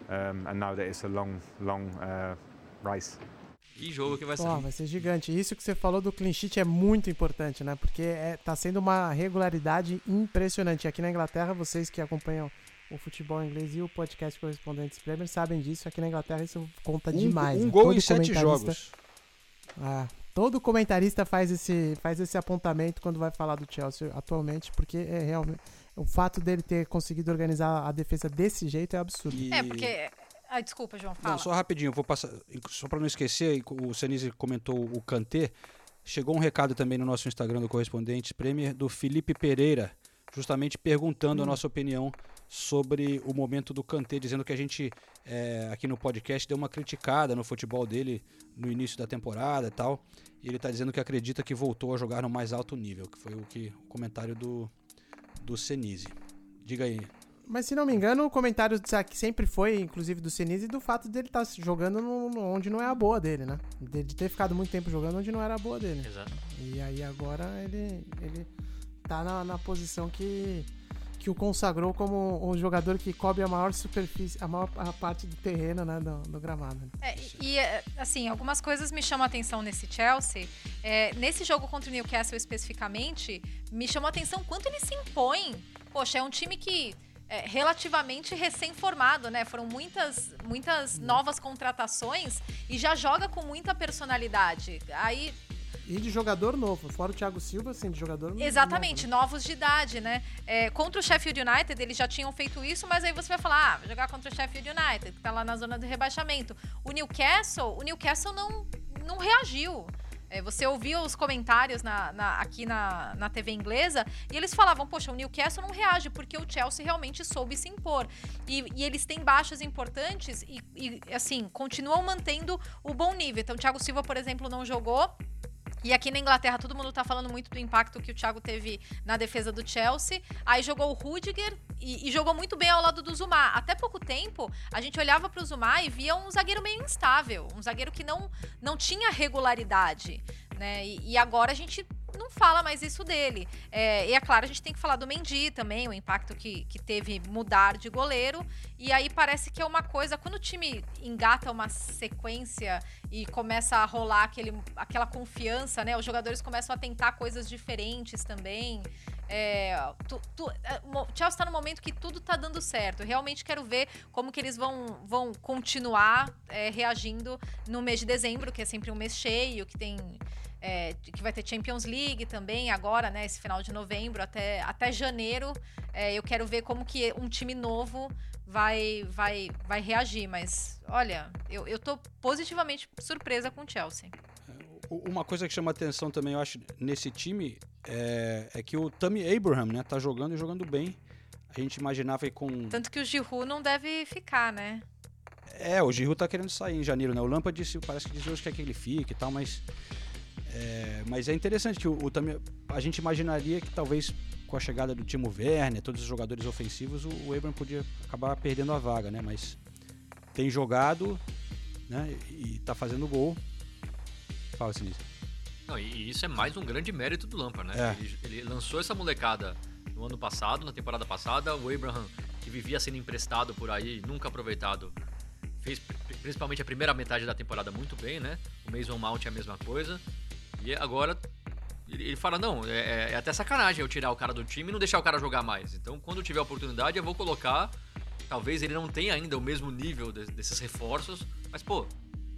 Speaker 8: um, and know that it's a long, long uh, race.
Speaker 2: Que jogo que vai ser.
Speaker 3: Pô, vai ser gigante. Isso que você falou do clean sheet é muito importante, né? Porque é, tá sendo uma regularidade impressionante. Aqui na Inglaterra, vocês que acompanham o futebol inglês e o podcast Correspondentes Premier sabem disso. Aqui na Inglaterra isso conta
Speaker 1: Um,
Speaker 3: demais.
Speaker 1: um
Speaker 3: né?
Speaker 1: gol
Speaker 3: Todo
Speaker 1: em sete jogos.
Speaker 3: Ah, todo comentarista faz esse, faz esse apontamento quando vai falar do Chelsea atualmente, porque é realmente o fato dele ter conseguido organizar a defesa desse jeito é absurdo.
Speaker 1: E-
Speaker 4: É, porque. Ah, desculpa, João, fala.
Speaker 1: Não, só rapidinho, eu vou passar. Só para não esquecer, o Senise comentou o Kanté. Chegou um recado também no nosso Instagram do Correspondente Premier do Felipe Pereira, justamente perguntando a nossa opinião sobre o momento do Kanté, dizendo que a gente é, aqui no podcast deu uma criticada no futebol dele no início da temporada e tal. E ele está dizendo que acredita que voltou a jogar no mais alto nível, que foi o, que, o comentário do, do Senise. Diga aí.
Speaker 3: Mas se não me engano, o comentário que sempre foi, inclusive do Senise, do fato dele estar jogando no- no- onde não é a boa dele, né? De, de ter ficado muito tempo jogando onde não era a boa dele.
Speaker 2: Exato.
Speaker 3: E aí agora ele, ele tá na, na posição que, que o consagrou como o jogador que cobre a maior superfície, a maior a parte do terreno, né, do, do gramado.
Speaker 4: É, e- é, assim, algumas coisas me chamam a atenção nesse Chelsea. É, nesse jogo contra o Newcastle especificamente, me chamou a atenção quanto ele se impõe. Poxa, é um time que é relativamente recém-formado, né? Foram muitas, muitas novas contratações e já joga com muita personalidade. Aí
Speaker 3: E de jogador novo, fora o Thiago Silva, assim, de jogador novo.
Speaker 4: Exatamente, novos de idade, né? É, contra o Sheffield United, eles já tinham feito isso, mas aí você vai falar, ah, jogar contra o Sheffield United, que tá lá na zona do rebaixamento. O Newcastle, o Newcastle não, não reagiu. É, você ouvia os comentários na, na- aqui na, na TV inglesa e eles falavam, poxa, o Newcastle não reage porque o Chelsea realmente soube se impor. E, e eles têm baixas importantes e, e, assim, continuam mantendo o bom nível. Então, o Thiago Silva, por exemplo, não jogou. E aqui na Inglaterra, todo mundo tá falando muito do impacto que o Thiago teve na defesa do Chelsea. Aí jogou o Rudiger e, e jogou muito bem ao lado do Zuma. Até pouco tempo, a gente olhava pro Zuma e via um zagueiro meio instável. Um zagueiro que não, não tinha regularidade. Né? E, e agora a gente não fala mais isso dele. É, e é claro, a gente tem que falar do Mendy também, o impacto que, que teve mudar de goleiro. E aí parece que é uma coisa, quando o time engata uma sequência e começa a rolar aquele, aquela confiança, né? Os jogadores começam a tentar coisas diferentes também. É, tu- tu- é, Chelsea está no momento que tudo tá dando certo. Eu realmente quero ver como que eles vão, vão continuar é, reagindo no mês de dezembro, que é sempre um mês cheio, que tem é, que vai ter Champions League também agora, né? Esse final de novembro até, até janeiro. É, eu quero ver como que um time novo vai vai vai reagir. Mas olha, eu, eu tô positivamente surpresa com o Chelsea.
Speaker 1: Uma coisa que chama atenção também, eu acho, nesse time é, é que o Tammy Abraham, né, tá jogando e jogando bem. A gente imaginava com.
Speaker 4: Tanto que o Giroud não deve ficar, né?
Speaker 1: É, o Giroud tá querendo sair em janeiro, né? O Lampa disse, parece que diz hoje que quer que ele fique e tal, mas. É, mas é interessante que o, o a gente imaginaria que talvez com a chegada do Timo Werner, todos os jogadores ofensivos, o, o Abraham podia acabar perdendo a vaga, né? Mas tem jogado, né? E tá fazendo gol. Fala, Sinistro.
Speaker 2: Não, e isso é mais um grande mérito do Lampard, né?
Speaker 1: É.
Speaker 2: Ele, ele lançou essa molecada no ano passado, na temporada passada. O Abraham, que vivia sendo emprestado por aí, nunca aproveitado, fez pri- principalmente a primeira metade da temporada muito bem, né? O Mason Mount é a mesma coisa. E agora ele, fala: não, é, é até sacanagem eu tirar o cara do time e não deixar o cara jogar mais. Então, quando tiver oportunidade, eu vou colocar. Talvez ele não tenha ainda o mesmo nível de- desses reforços, mas pô,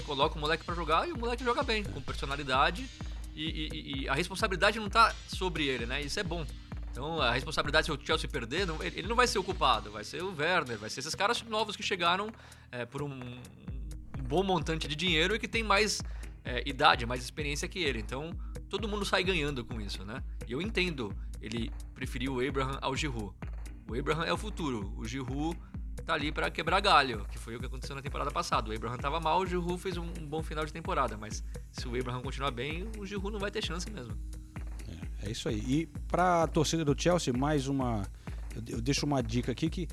Speaker 2: coloca o moleque pra jogar e o moleque joga bem, com personalidade. E, e- e a responsabilidade não tá sobre ele, né? Isso é bom. Então a responsabilidade se o Chelsea perder, não- ele ele não vai ser o culpado, vai ser o Werner, vai ser esses caras novos que chegaram é, por um, um bom montante de dinheiro e que tem mais é, idade, mais experiência que ele. Então todo mundo sai ganhando com isso, né? E eu entendo ele preferiu o Abraham ao Giroud. O Abraham é o futuro, o Giroud tá ali pra quebrar galho, que foi o que aconteceu na temporada passada. O Abraham tava mal, o Giroud fez um, um bom final de temporada, mas se o Abraham continuar bem, o Giroud não vai ter chance mesmo.
Speaker 1: É isso aí. E para a torcida do Chelsea, mais uma. Eu deixo uma dica aqui que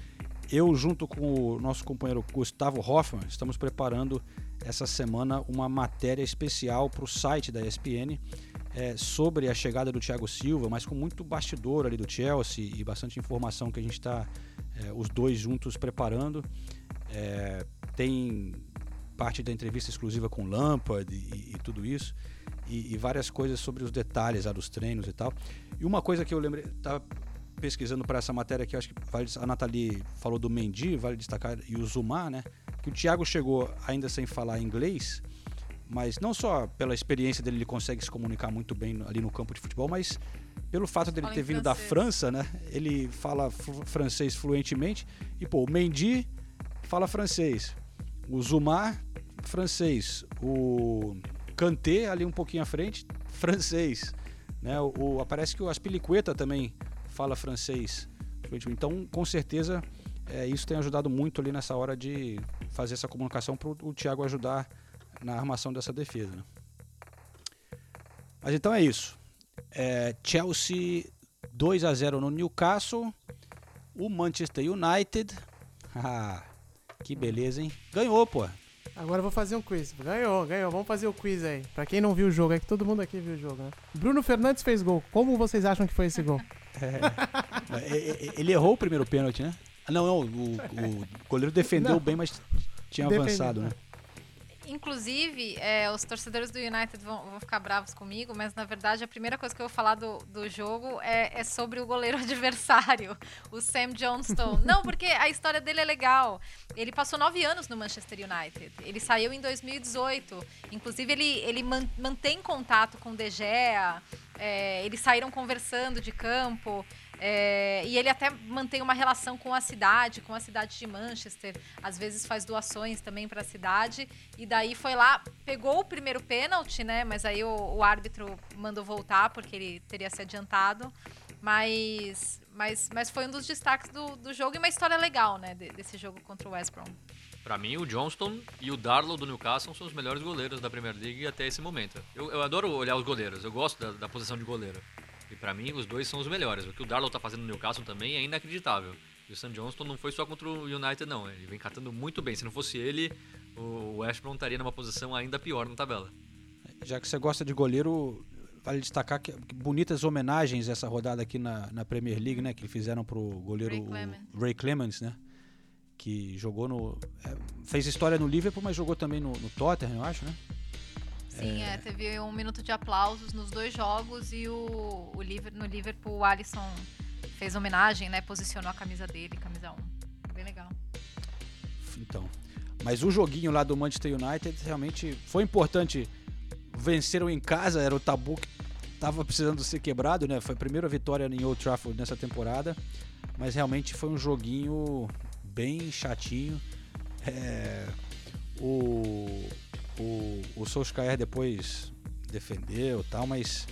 Speaker 1: eu, junto com o nosso companheiro Gustavo Hoffman, estamos preparando essa semana uma matéria especial para o site da ESPN é, sobre a chegada do Thiago Silva, mas com muito bastidor ali do Chelsea e bastante informação que a gente está os dois juntos preparando. É, tem parte da entrevista exclusiva com Lampard e, e tudo isso e, e várias coisas sobre os detalhes lá dos treinos e tal. E uma coisa que eu lembrei, tava pesquisando para essa matéria eu acho que a Nathalie falou do Mendy, vale destacar, e o Zumar, né? Que o Thiago chegou ainda sem falar inglês, mas não só pela experiência dele, ele consegue se comunicar muito bem ali no campo de futebol, mas pelo fato dele ter vindo da. França, né? Ele fala fr- francês fluentemente. E, pô, o Mendy fala francês. O Zumar, francês. O Kanté, ali um pouquinho à frente, francês. Né? O, o- parece que o Aspilicueta também fala francês. Então, com certeza, é, isso tem ajudado muito ali nessa hora de fazer essa comunicação para o Thiago ajudar na armação dessa defesa. né? Mas então é isso. É, Chelsea 2 a 0 no Newcastle. O Manchester United. <laughs> Ah, que beleza, hein? Ganhou, pô.
Speaker 3: Agora eu vou fazer um quiz. Ganhou, ganhou. Vamos fazer o quiz aí. Pra quem não viu o jogo, é que todo mundo aqui viu o jogo, né? Bruno Fernandes fez gol. Como vocês acham que foi esse gol? <laughs>
Speaker 1: É, Ele errou o primeiro pênalti, né? Ah, Não, não, o, o goleiro defendeu
Speaker 3: Não.
Speaker 1: bem, mas tinha
Speaker 3: Defendeu,
Speaker 1: avançado, né?
Speaker 4: Inclusive, é, os torcedores do United vão, vão ficar bravos comigo, mas na verdade a primeira coisa que eu vou falar do, do jogo é, é sobre o goleiro <laughs> adversário, o Sam Johnston. Não, porque a história dele é legal. Ele passou nove anos no Manchester United. Ele saiu em 2018. Inclusive, ele, ele man- mantém contato com o De Gea. é, eles saíram conversando de campo. É, e ele até mantém uma relação com a cidade, com a cidade de Manchester. Às vezes faz doações também para a cidade. E daí foi lá, pegou o primeiro pênalti, né? Mas aí o, o árbitro mandou voltar porque ele teria se adiantado. Mas, mas, mas foi um dos destaques do, do jogo e uma história legal, né? de- desse jogo contra o West Brom.
Speaker 2: Pra mim, o Johnston e o Darlow do Newcastle são os melhores goleiros da Premier League até esse momento. Eu, eu adoro olhar os goleiros, eu gosto da, da posição de goleiro. E pra mim, os dois são os melhores. O que o Darlow tá fazendo no Newcastle também é inacreditável. E o Sam Johnston não foi só contra o United, não. Ele vem catando muito bem. Se não fosse ele, o West Brom estaria numa posição ainda pior na tabela.
Speaker 1: Já que você gosta de goleiro, vale destacar que, que bonitas homenagens essa rodada aqui na, na Premier League, né? Que fizeram pro goleiro
Speaker 4: Ray
Speaker 1: o
Speaker 4: Clemens.
Speaker 1: Ray Clemens, né? Que jogou no. é, fez história no Liverpool, mas jogou também no, no Tottenham, eu acho, né?
Speaker 4: Sim, é, teve um minuto de aplausos nos dois jogos e o, o no Liverpool o Alisson fez homenagem, né? Posicionou a camisa dele, camisa 1. Bem legal.
Speaker 1: Então. Mas o joguinho lá do Manchester United realmente foi importante venceram em casa, era o tabu que tava precisando ser quebrado, né? Foi a primeira vitória em Old Trafford nessa temporada, mas realmente foi um joguinho bem chatinho. É, o, o, o Solskjaer depois defendeu tal, mas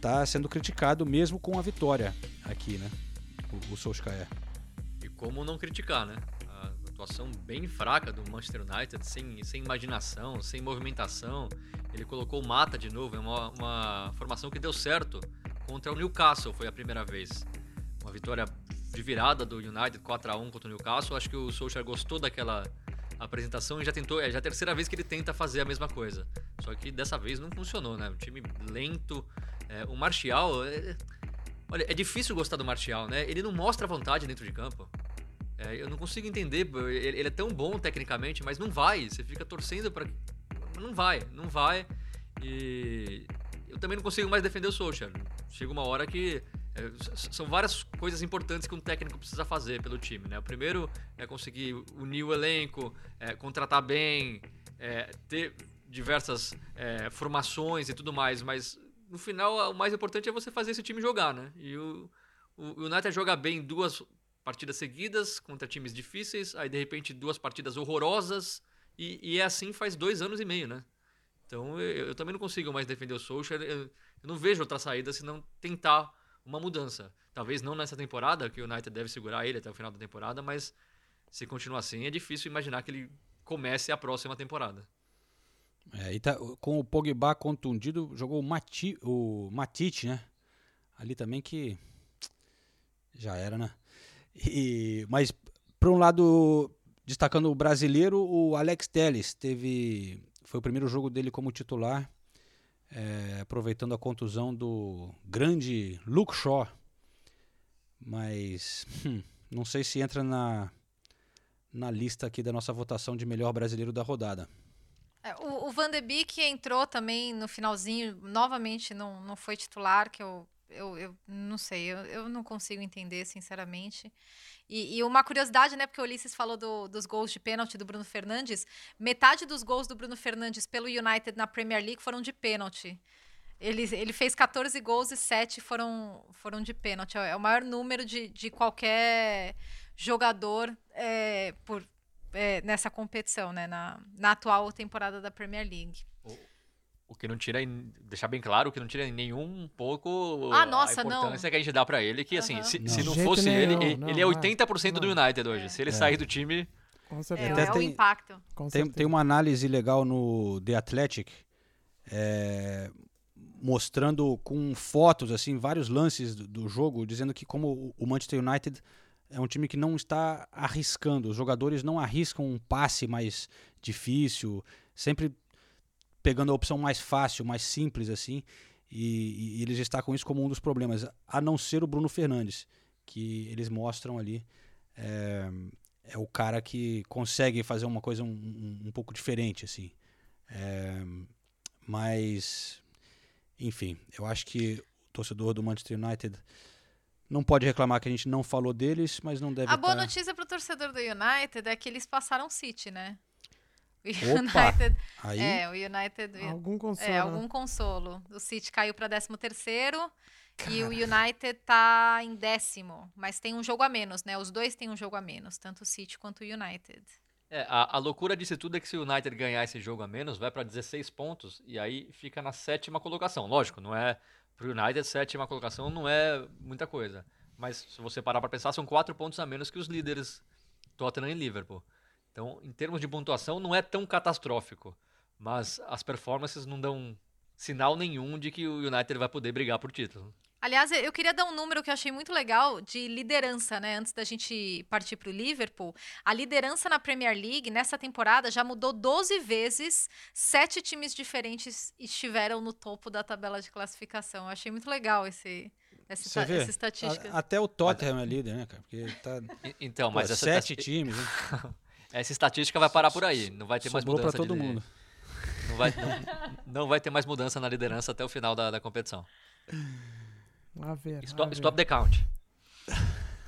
Speaker 1: tá sendo criticado mesmo com a vitória aqui, né? O, o Solskjaer.
Speaker 2: E como não criticar, né? A atuação bem fraca do Manchester United, sem, sem imaginação, sem movimentação. Ele colocou o Mata de novo, é uma, uma formação que deu certo contra o Newcastle, foi a primeira vez. Uma vitória de virada do United 4 a 1 contra o Newcastle. Acho que o Solskjaer gostou daquela apresentação e já tentou, é já a terceira vez que ele tenta fazer a mesma coisa. Só que dessa vez não funcionou, né? Um time lento. É, o Martial. É, olha, é difícil gostar do Martial, né? Ele não mostra vontade dentro de campo. É, eu não consigo entender. Ele, ele, é tão bom tecnicamente, mas não vai. Você fica torcendo para. Não vai, não vai. E eu também não consigo mais defender o Solskjaer. Chega uma hora que é, são várias coisas importantes que um técnico precisa fazer pelo time, né? O primeiro é conseguir unir o elenco, é, contratar bem, é, ter diversas é, formações e tudo mais, mas no final o mais importante é você fazer esse time jogar, né? E o, o United joga bem duas partidas seguidas contra times difíceis, aí de repente duas partidas horrorosas e, e é assim faz dois anos e meio, né? Então eu, eu também não consigo mais defender o Solskjaer, eu, eu não vejo outra saída senão tentar uma mudança. Talvez não nessa temporada, que o United deve segurar ele até o final da temporada, mas se continuar assim, é difícil imaginar que ele comece a próxima temporada.
Speaker 1: É, e tá, com o Pogba contundido, jogou o, Mati, o Matite, né? Ali também que já era, né? E, mas, por um lado, destacando o brasileiro, o Alex Telles teve. Foi o primeiro jogo dele como titular é, aproveitando a contusão do grande Luke Shaw. Mas hum, não sei se entra na, na lista aqui da nossa votação de melhor brasileiro da rodada.
Speaker 4: É, o, o Van de Beek entrou também no finalzinho, novamente não, não foi titular, que eu, eu, eu não sei, eu, eu não consigo entender, sinceramente. E, e, uma curiosidade, né? Porque o Ulisses falou do, dos gols de pênalti do Bruno Fernandes. Metade dos gols do Bruno Fernandes pelo United na Premier League foram de pênalti. Ele, ele fez 14 gols e 7 foram, foram de pênalti. É o maior número de, de qualquer jogador é, por, é, nessa competição, né? Na, na atual temporada da Premier League.
Speaker 2: O que não tira, deixar bem claro, o que não tira nenhum pouco
Speaker 4: ah, nossa,
Speaker 2: a importância
Speaker 4: não.
Speaker 2: que a gente dá para ele, que assim, se
Speaker 3: não,
Speaker 2: se não fosse
Speaker 3: nenhum,
Speaker 2: ele,
Speaker 3: não,
Speaker 2: ele é 80%
Speaker 3: não.
Speaker 2: do United hoje.
Speaker 4: É.
Speaker 2: Se ele
Speaker 1: É.
Speaker 2: sair do time,
Speaker 3: Com
Speaker 4: É,
Speaker 3: certeza.
Speaker 4: é o
Speaker 1: tem-
Speaker 4: impacto.
Speaker 3: Com
Speaker 1: Tem,
Speaker 3: certeza.
Speaker 1: tem uma análise legal no The Athletic, é, mostrando com fotos, assim, vários lances do, do jogo, dizendo que como o- o Manchester United é um time que não está arriscando, os jogadores não arriscam um passe mais difícil, sempre pegando a opção mais fácil, mais simples, assim, e, e eles destacam isso como um dos problemas, a não ser o Bruno Fernandes, que eles mostram ali. É, é o cara que consegue fazer uma coisa um, um, um pouco diferente, assim. É, mas, enfim, eu acho que o torcedor do Manchester United não pode reclamar que a gente não falou deles, mas não deve
Speaker 4: A boa
Speaker 1: tá-
Speaker 4: notícia pro torcedor do United é que eles passaram o City, né? O <laughs>
Speaker 1: Opa!
Speaker 4: United.
Speaker 1: Aí,
Speaker 4: É, o United.
Speaker 3: Algum consolo.
Speaker 4: É,
Speaker 3: né?
Speaker 4: algum consolo. O City caiu para 13 terceiro e o United tá em décimo, mas tem um jogo a menos, né? Os dois têm um jogo a menos, tanto o City quanto o United.
Speaker 2: é, a, a loucura disso tudo é que se o United ganhar esse jogo a menos, vai para 16 pontos e aí fica na sétima colocação. Lógico, não é pro United sétima colocação não é muita coisa, mas se você parar para pensar, são quatro pontos a menos que os líderes Tottenham e Liverpool. Então, em termos de pontuação, não é tão catastrófico, mas as performances não dão sinal nenhum de que o United vai poder brigar por título.
Speaker 4: Aliás, eu queria dar um número que eu achei muito legal de liderança, né? Antes da gente partir para o Liverpool. A liderança na Premier League, nessa temporada, já mudou 12 vezes. Sete times diferentes estiveram no topo da tabela de classificação. Eu achei muito legal esse, essa,
Speaker 1: você vê,
Speaker 4: essa estatística.
Speaker 1: a- até o Tottenham é líder, né, cara? Porque tá
Speaker 2: Então,
Speaker 1: pô,
Speaker 2: mas essa,
Speaker 1: sete times, né? <laughs>
Speaker 2: essa estatística vai parar por aí. Não vai ter mais
Speaker 1: sobrou
Speaker 2: mudança
Speaker 1: pra todo
Speaker 2: de-
Speaker 1: mundo. <laughs>
Speaker 2: Não vai, não, não vai ter mais mudança na liderança até o final da, da competição.
Speaker 3: A ver, a
Speaker 2: Stop,
Speaker 3: ver.
Speaker 2: stop the count.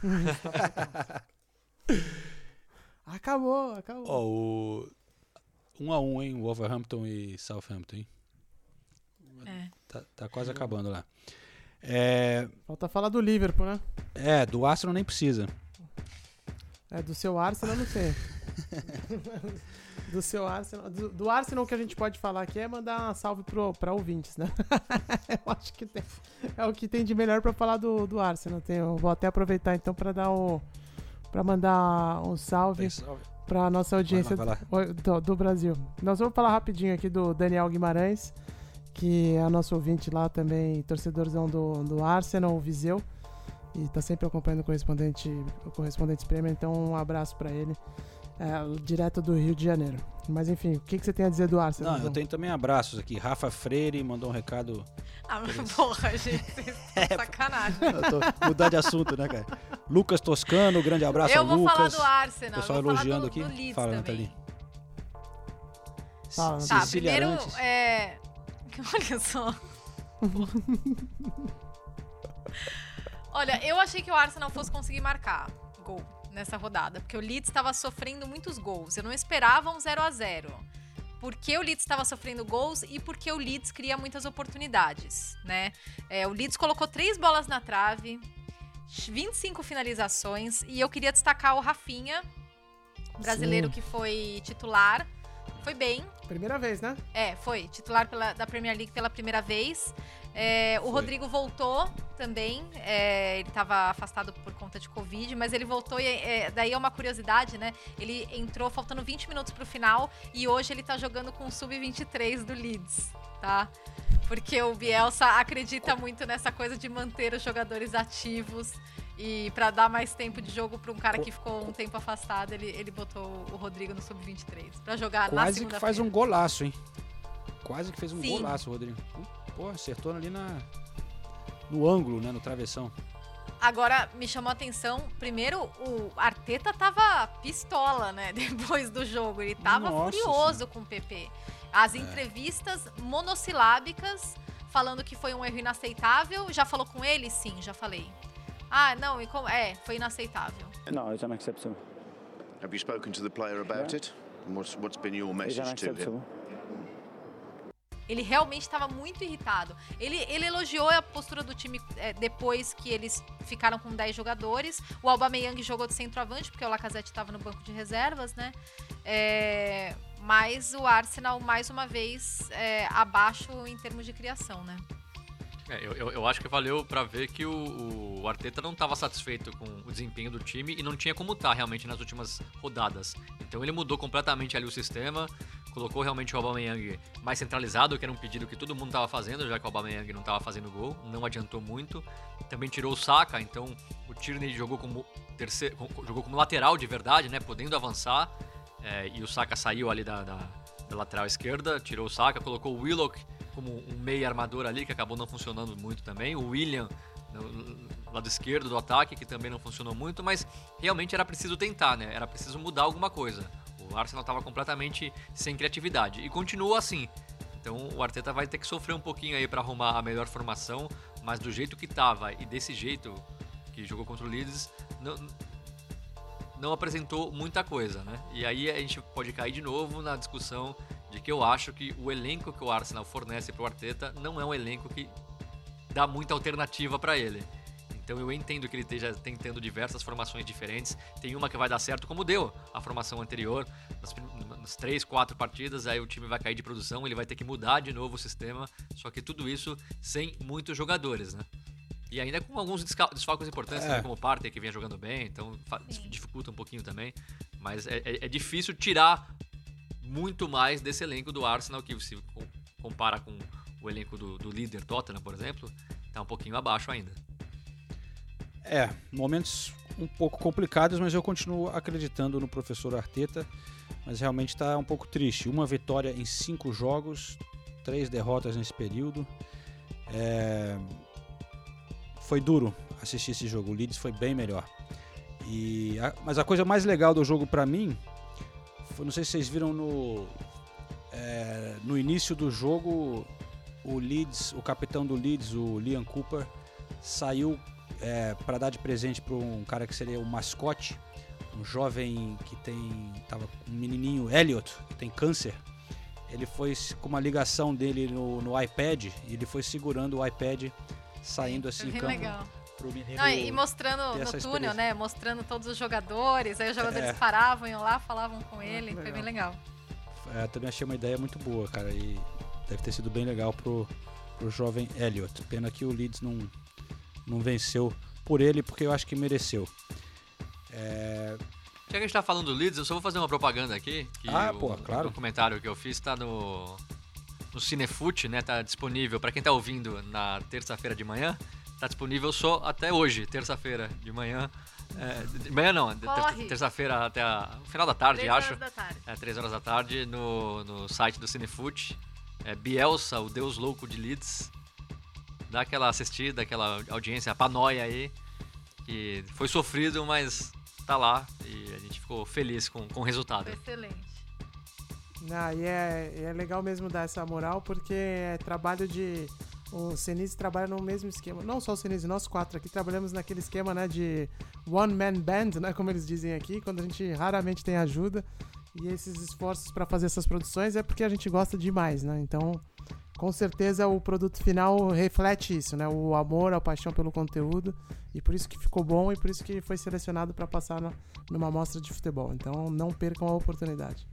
Speaker 2: <laughs>
Speaker 3: Acabou, acabou.
Speaker 1: Ó, o 1 a 1 hein, Wolverhampton e Southampton, hein? Tá, tá quase acabando lá. É,
Speaker 3: Falta falar do Liverpool, né?
Speaker 1: é, do Arsenal nem precisa.
Speaker 3: É, do seu Arsenal eu não sei. <laughs> do seu Arsenal. Do, do Arsenal o que a gente pode falar aqui é mandar uma salve pro, pra ouvintes, né? <laughs> eu acho que tem- é o que tem de melhor pra falar do, do Arsenal. Tem, eu vou até aproveitar então pra dar o. pra mandar um salve pra nossa audiência
Speaker 1: Vai lá,
Speaker 3: o- do, do Brasil. Nós vamos falar rapidinho aqui do Daniel Guimarães, que é nosso ouvinte lá também, torcedorzão do, do Arsenal, o Viseu. E tá sempre acompanhando o correspondente, o correspondente Premier, então um abraço pra ele, é, direto do Rio de Janeiro. Mas enfim, o que, que você tem a dizer do Arsenal?
Speaker 1: Não, eu tenho também abraços aqui. Rafa Freire mandou um recado.
Speaker 4: Ah, mas porra, gente, <laughs> estão sacanagem.
Speaker 1: Eu tô mudar de assunto, né, cara? Lucas Toscano, grande abraço
Speaker 4: Eu
Speaker 1: ao
Speaker 4: vou
Speaker 1: Lucas.
Speaker 4: falar do Arsenal,
Speaker 1: Pessoal
Speaker 4: eu vou falar
Speaker 1: elogiando
Speaker 4: do-
Speaker 1: aqui.
Speaker 4: do Leeds
Speaker 1: Fala. Nathalie.
Speaker 3: Fala,
Speaker 4: Tá,
Speaker 1: Cecília
Speaker 4: primeiro,
Speaker 1: Arantes.
Speaker 4: é... <laughs> Olha só. <laughs> Olha, eu achei que o Arsenal fosse conseguir marcar gol nessa rodada, porque o Leeds estava sofrendo muitos gols. Eu não esperava um 0 a 0 porque o Leeds estava sofrendo gols e porque o Leeds cria muitas oportunidades, né? É, o Leeds colocou três bolas na trave, 25 finalizações, e eu queria destacar o Rafinha, brasileiro
Speaker 3: Sim.
Speaker 4: que foi titular. Foi bem,
Speaker 3: Primeira vez, né?
Speaker 4: é, foi. Titular pela- da Premier League pela primeira vez. É, o
Speaker 1: Foi.
Speaker 4: Rodrigo voltou também. é, ele estava afastado por conta de Covid, mas ele voltou e é, daí é uma curiosidade, né? Ele entrou faltando 20 minutos pro final e hoje ele tá jogando com o Sub-23 do Leeds, tá? Porque o Bielsa acredita muito nessa coisa de manter os jogadores ativos. E pra dar mais tempo de jogo pra um cara que ficou um tempo afastado, ele, ele botou o Rodrigo no Sub-23 pra jogar na
Speaker 1: Quase que faz um golaço, hein? Quase que fez um
Speaker 4: Sim.
Speaker 1: golaço, Rodrigo. Pô, acertou ali na. No ângulo, né? No travessão.
Speaker 4: Agora, me chamou a atenção, primeiro, o Arteta tava pistola, né? <laughs> Depois do jogo. Ele tava
Speaker 1: Nossa
Speaker 4: furioso com o PP. As entrevistas monossilábicas, falando que foi um erro inaceitável. Já falou com ele? Sim, já falei. Ah, não, e como... é, foi inaceitável.
Speaker 9: No, it's unacceptable.
Speaker 10: Have you spoken to the player about it? And what's, what's been your message to him?
Speaker 4: Ele realmente estava muito irritado. Ele, ele elogiou a postura do time é, depois que eles ficaram com 10 jogadores. O Aubameyang jogou de centroavante, porque o Lacazette estava no banco de reservas, né? É, mas o Arsenal, mais uma vez, é, abaixo em termos de criação, né?
Speaker 2: É, eu, eu, acho que valeu pra ver que o, o Arteta não estava satisfeito com o desempenho do time e não tinha como estar realmente nas últimas rodadas. Então ele mudou completamente ali o sistema, colocou realmente o Aubameyang mais centralizado, que era um pedido que todo mundo estava fazendo, já que o Aubameyang não estava fazendo gol, não adiantou muito. Também tirou o Saka, então o Tierney jogou como terceiro, jogou como lateral de verdade, né, podendo avançar. É, e o Saka saiu ali da, da, da lateral esquerda, tirou o Saka, colocou o Willock como um meio armador ali, que acabou não funcionando muito também. O William no lado esquerdo do ataque, que também não funcionou muito, mas realmente era preciso tentar, né? Era preciso mudar alguma coisa. O Arsenal estava completamente sem criatividade e continua assim. Então o Arteta vai ter que sofrer um pouquinho aí para arrumar a melhor formação, mas do jeito que tava e desse jeito que jogou contra o Leeds, não, não apresentou muita coisa, né? E aí a gente pode cair de novo na discussão de que eu acho que o elenco que o Arsenal fornece para o Arteta não é um elenco que dá muita alternativa para ele. Então eu entendo que ele esteja tentando diversas formações diferentes. Tem uma que vai dar certo, como deu a formação anterior, nas, nas três, quatro partidas, aí o time vai cair de produção, ele vai ter que mudar de novo o sistema. Só que tudo isso sem muitos jogadores, né? E ainda com alguns desfalques importantes,
Speaker 1: É.
Speaker 2: também, como o Partey, que vinha jogando bem, então dificulta um pouquinho também. Mas é, é- é difícil tirar muito mais desse elenco do Arsenal, que se co- compara com o elenco do, do líder Tottenham, por exemplo, tá um pouquinho abaixo ainda.
Speaker 1: É, momentos um pouco complicados, mas eu continuo acreditando no professor Arteta. Mas realmente está um pouco triste. Uma vitória em cinco jogos, três derrotas nesse período. É, Foi duro assistir esse jogo. O Leeds foi bem melhor. E a- Mas a coisa mais legal do jogo para mim, não sei se vocês viram no é, no início do jogo, o Leeds, o capitão do Leeds, o Liam Cooper, saiu é, para dar de presente para um cara que seria o mascote, um jovem que tem tava um menininho Elliot que tem câncer ele foi com uma ligação dele no, no iPad e ele foi segurando o iPad saindo assim
Speaker 4: bem
Speaker 1: campo
Speaker 4: legal.
Speaker 1: Pro menino.
Speaker 4: Não, e mostrando
Speaker 1: ter
Speaker 4: no túnel, né? Mostrando todos os jogadores. Aí os jogadores
Speaker 1: É.
Speaker 4: paravam, iam lá, falavam com ele.
Speaker 1: que
Speaker 4: Foi bem legal.
Speaker 1: É, também achei uma ideia muito boa, cara. E deve ter sido bem legal pro, pro jovem Elliot. Pena que o Leeds não, não venceu por ele, porque eu acho que mereceu. É,
Speaker 2: Já que a gente tá falando do Leeds, eu só vou fazer uma propaganda aqui. Que
Speaker 1: Ah,
Speaker 2: o,
Speaker 1: pô, claro.
Speaker 2: O documentário que eu fiz tá no, no Cinefute, né? Tá disponível. Pra quem tá ouvindo na terça-feira de manhã, tá disponível só até hoje, terça-feira de manhã. É, de manhã não, ter- terça-feira até a- o final da tarde,
Speaker 4: Três
Speaker 2: acho.
Speaker 4: horas da tarde.
Speaker 2: É, três horas da tarde no, no site do Cinefute. É Bielsa, o Deus Louco de Leeds. Dá aquela assistida, aquela audiência, a panóia aí. Que foi sofrido, mas tá lá. E a gente ficou feliz com, com o resultado.
Speaker 4: Foi excelente.
Speaker 3: Ah, e é, e é legal mesmo dar essa moral, porque é trabalho de. O Senise trabalha no mesmo esquema. Não só o Senise, nós quatro aqui trabalhamos naquele esquema, né, de one man band, né, como eles dizem aqui, quando a gente raramente tem ajuda. E esses esforços para fazer essas produções é porque a gente gosta demais, né? Então, com certeza o produto final reflete isso, né? O amor, a paixão pelo conteúdo. E por isso que ficou bom e por isso que foi selecionado para passar na- numa mostra de futebol. Então, não percam a oportunidade.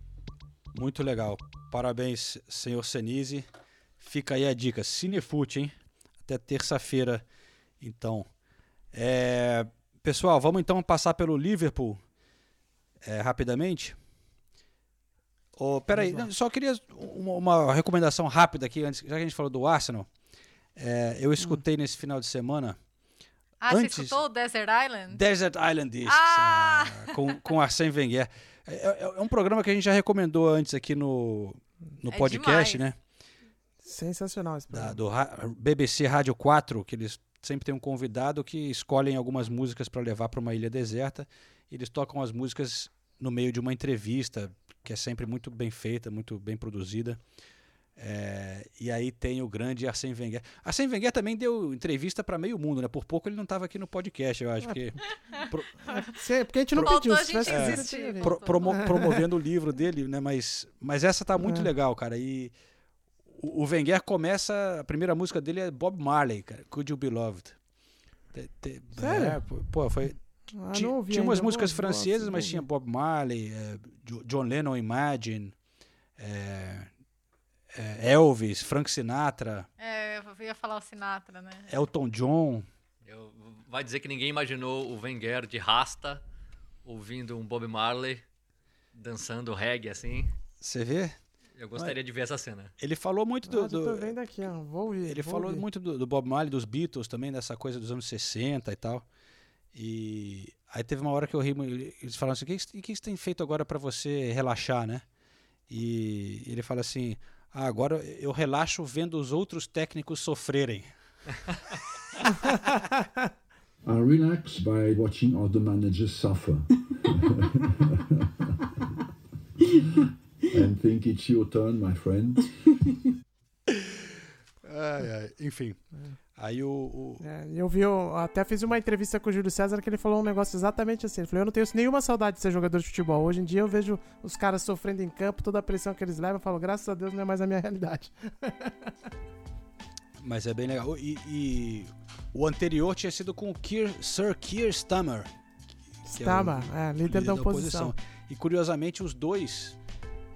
Speaker 1: muito legal. Parabéns, senhor Senise. Fica aí a dica. Cinefute, hein? Até terça-feira, então. É, Pessoal, vamos então passar pelo Liverpool é, rapidamente. Oh, peraí, só queria uma, uma recomendação rápida aqui, antes, já que a gente falou do Arsenal. É, eu escutei nesse final de semana
Speaker 4: Ah,
Speaker 1: Antes-
Speaker 4: você escutou o Desert Island?
Speaker 1: Desert Island Discs,
Speaker 4: Ah!
Speaker 1: ah, com, com Arsène Wenger. É, é- é um programa que a gente já recomendou antes aqui no, no
Speaker 4: É
Speaker 1: podcast,
Speaker 4: demais.
Speaker 1: né?
Speaker 3: Sensacional esse programa.
Speaker 1: Da, do Ra- BBC Rádio 4, que eles sempre têm um convidado que escolhem algumas músicas para levar para uma ilha deserta. E eles tocam as músicas no meio de uma entrevista, que é sempre muito bem feita, muito bem produzida. É, e aí tem o grande Arsène Wenger. Arsène Wenger também deu entrevista para meio mundo, né? Por pouco ele não estava aqui no podcast, eu acho. Porque <laughs> pro- <laughs>
Speaker 3: porque a gente não pediu.
Speaker 4: a gente
Speaker 3: vindo.
Speaker 1: pro- promo- promovendo o livro dele, né? Mas, mas essa tá muito
Speaker 3: É.
Speaker 1: legal, cara. E o, o Wenger começa, a primeira música dele é Bob Marley, cara. Could You Be Loved? Te- te-
Speaker 3: Sério?
Speaker 1: é, pô, foi.
Speaker 3: Ah,
Speaker 1: ti-
Speaker 3: ouvi
Speaker 1: tinha umas músicas
Speaker 3: vou-
Speaker 1: francesas, mas tinha Bob Marley, é, Jo- John Lennon, Imagine, é, é, Elvis, Frank Sinatra,
Speaker 4: É, eu ia falar o Sinatra, né?
Speaker 1: Elton John.
Speaker 2: Eu- vai dizer que ninguém imaginou o Wenger de rasta, ouvindo um Bob Marley, dançando reggae assim.
Speaker 1: Você vê?
Speaker 2: Eu gostaria de ver essa cena.
Speaker 1: Ele falou muito do.
Speaker 3: Ah, eu tô
Speaker 1: do-
Speaker 3: vendo aqui, ó. Vou ouvir.
Speaker 1: Ele
Speaker 3: vou
Speaker 1: falou
Speaker 3: ouvir.
Speaker 1: muito do, do Bob Marley, dos Beatles também, dessa coisa dos anos 60 e tal. E aí teve uma hora que eu ri, eles falaram assim, o que, que, que você tem feito agora para você relaxar, né? E ele fala assim, ah, agora eu relaxo vendo os outros técnicos sofrerem.
Speaker 9: I <laughs> relax by watching other managers suffer. <laughs> and think it's your turn, my friend. <laughs>
Speaker 1: Ai, ai, enfim. Aí o, o-
Speaker 3: É, eu vi, eu até fiz uma entrevista com o Júlio César que ele falou um negócio exatamente assim. Ele falou: Eu não tenho nenhuma saudade de ser jogador de futebol. Hoje em dia eu vejo os caras sofrendo em campo, toda a pressão que eles levam. Eu falo: Graças a Deus não é mais a minha realidade. <laughs>
Speaker 1: Mas é bem legal. E, e o anterior tinha sido com o Keir, Sir Keir Stammer. que é o
Speaker 3: Starmer, é, líder da oposição.
Speaker 1: E curiosamente, os dois,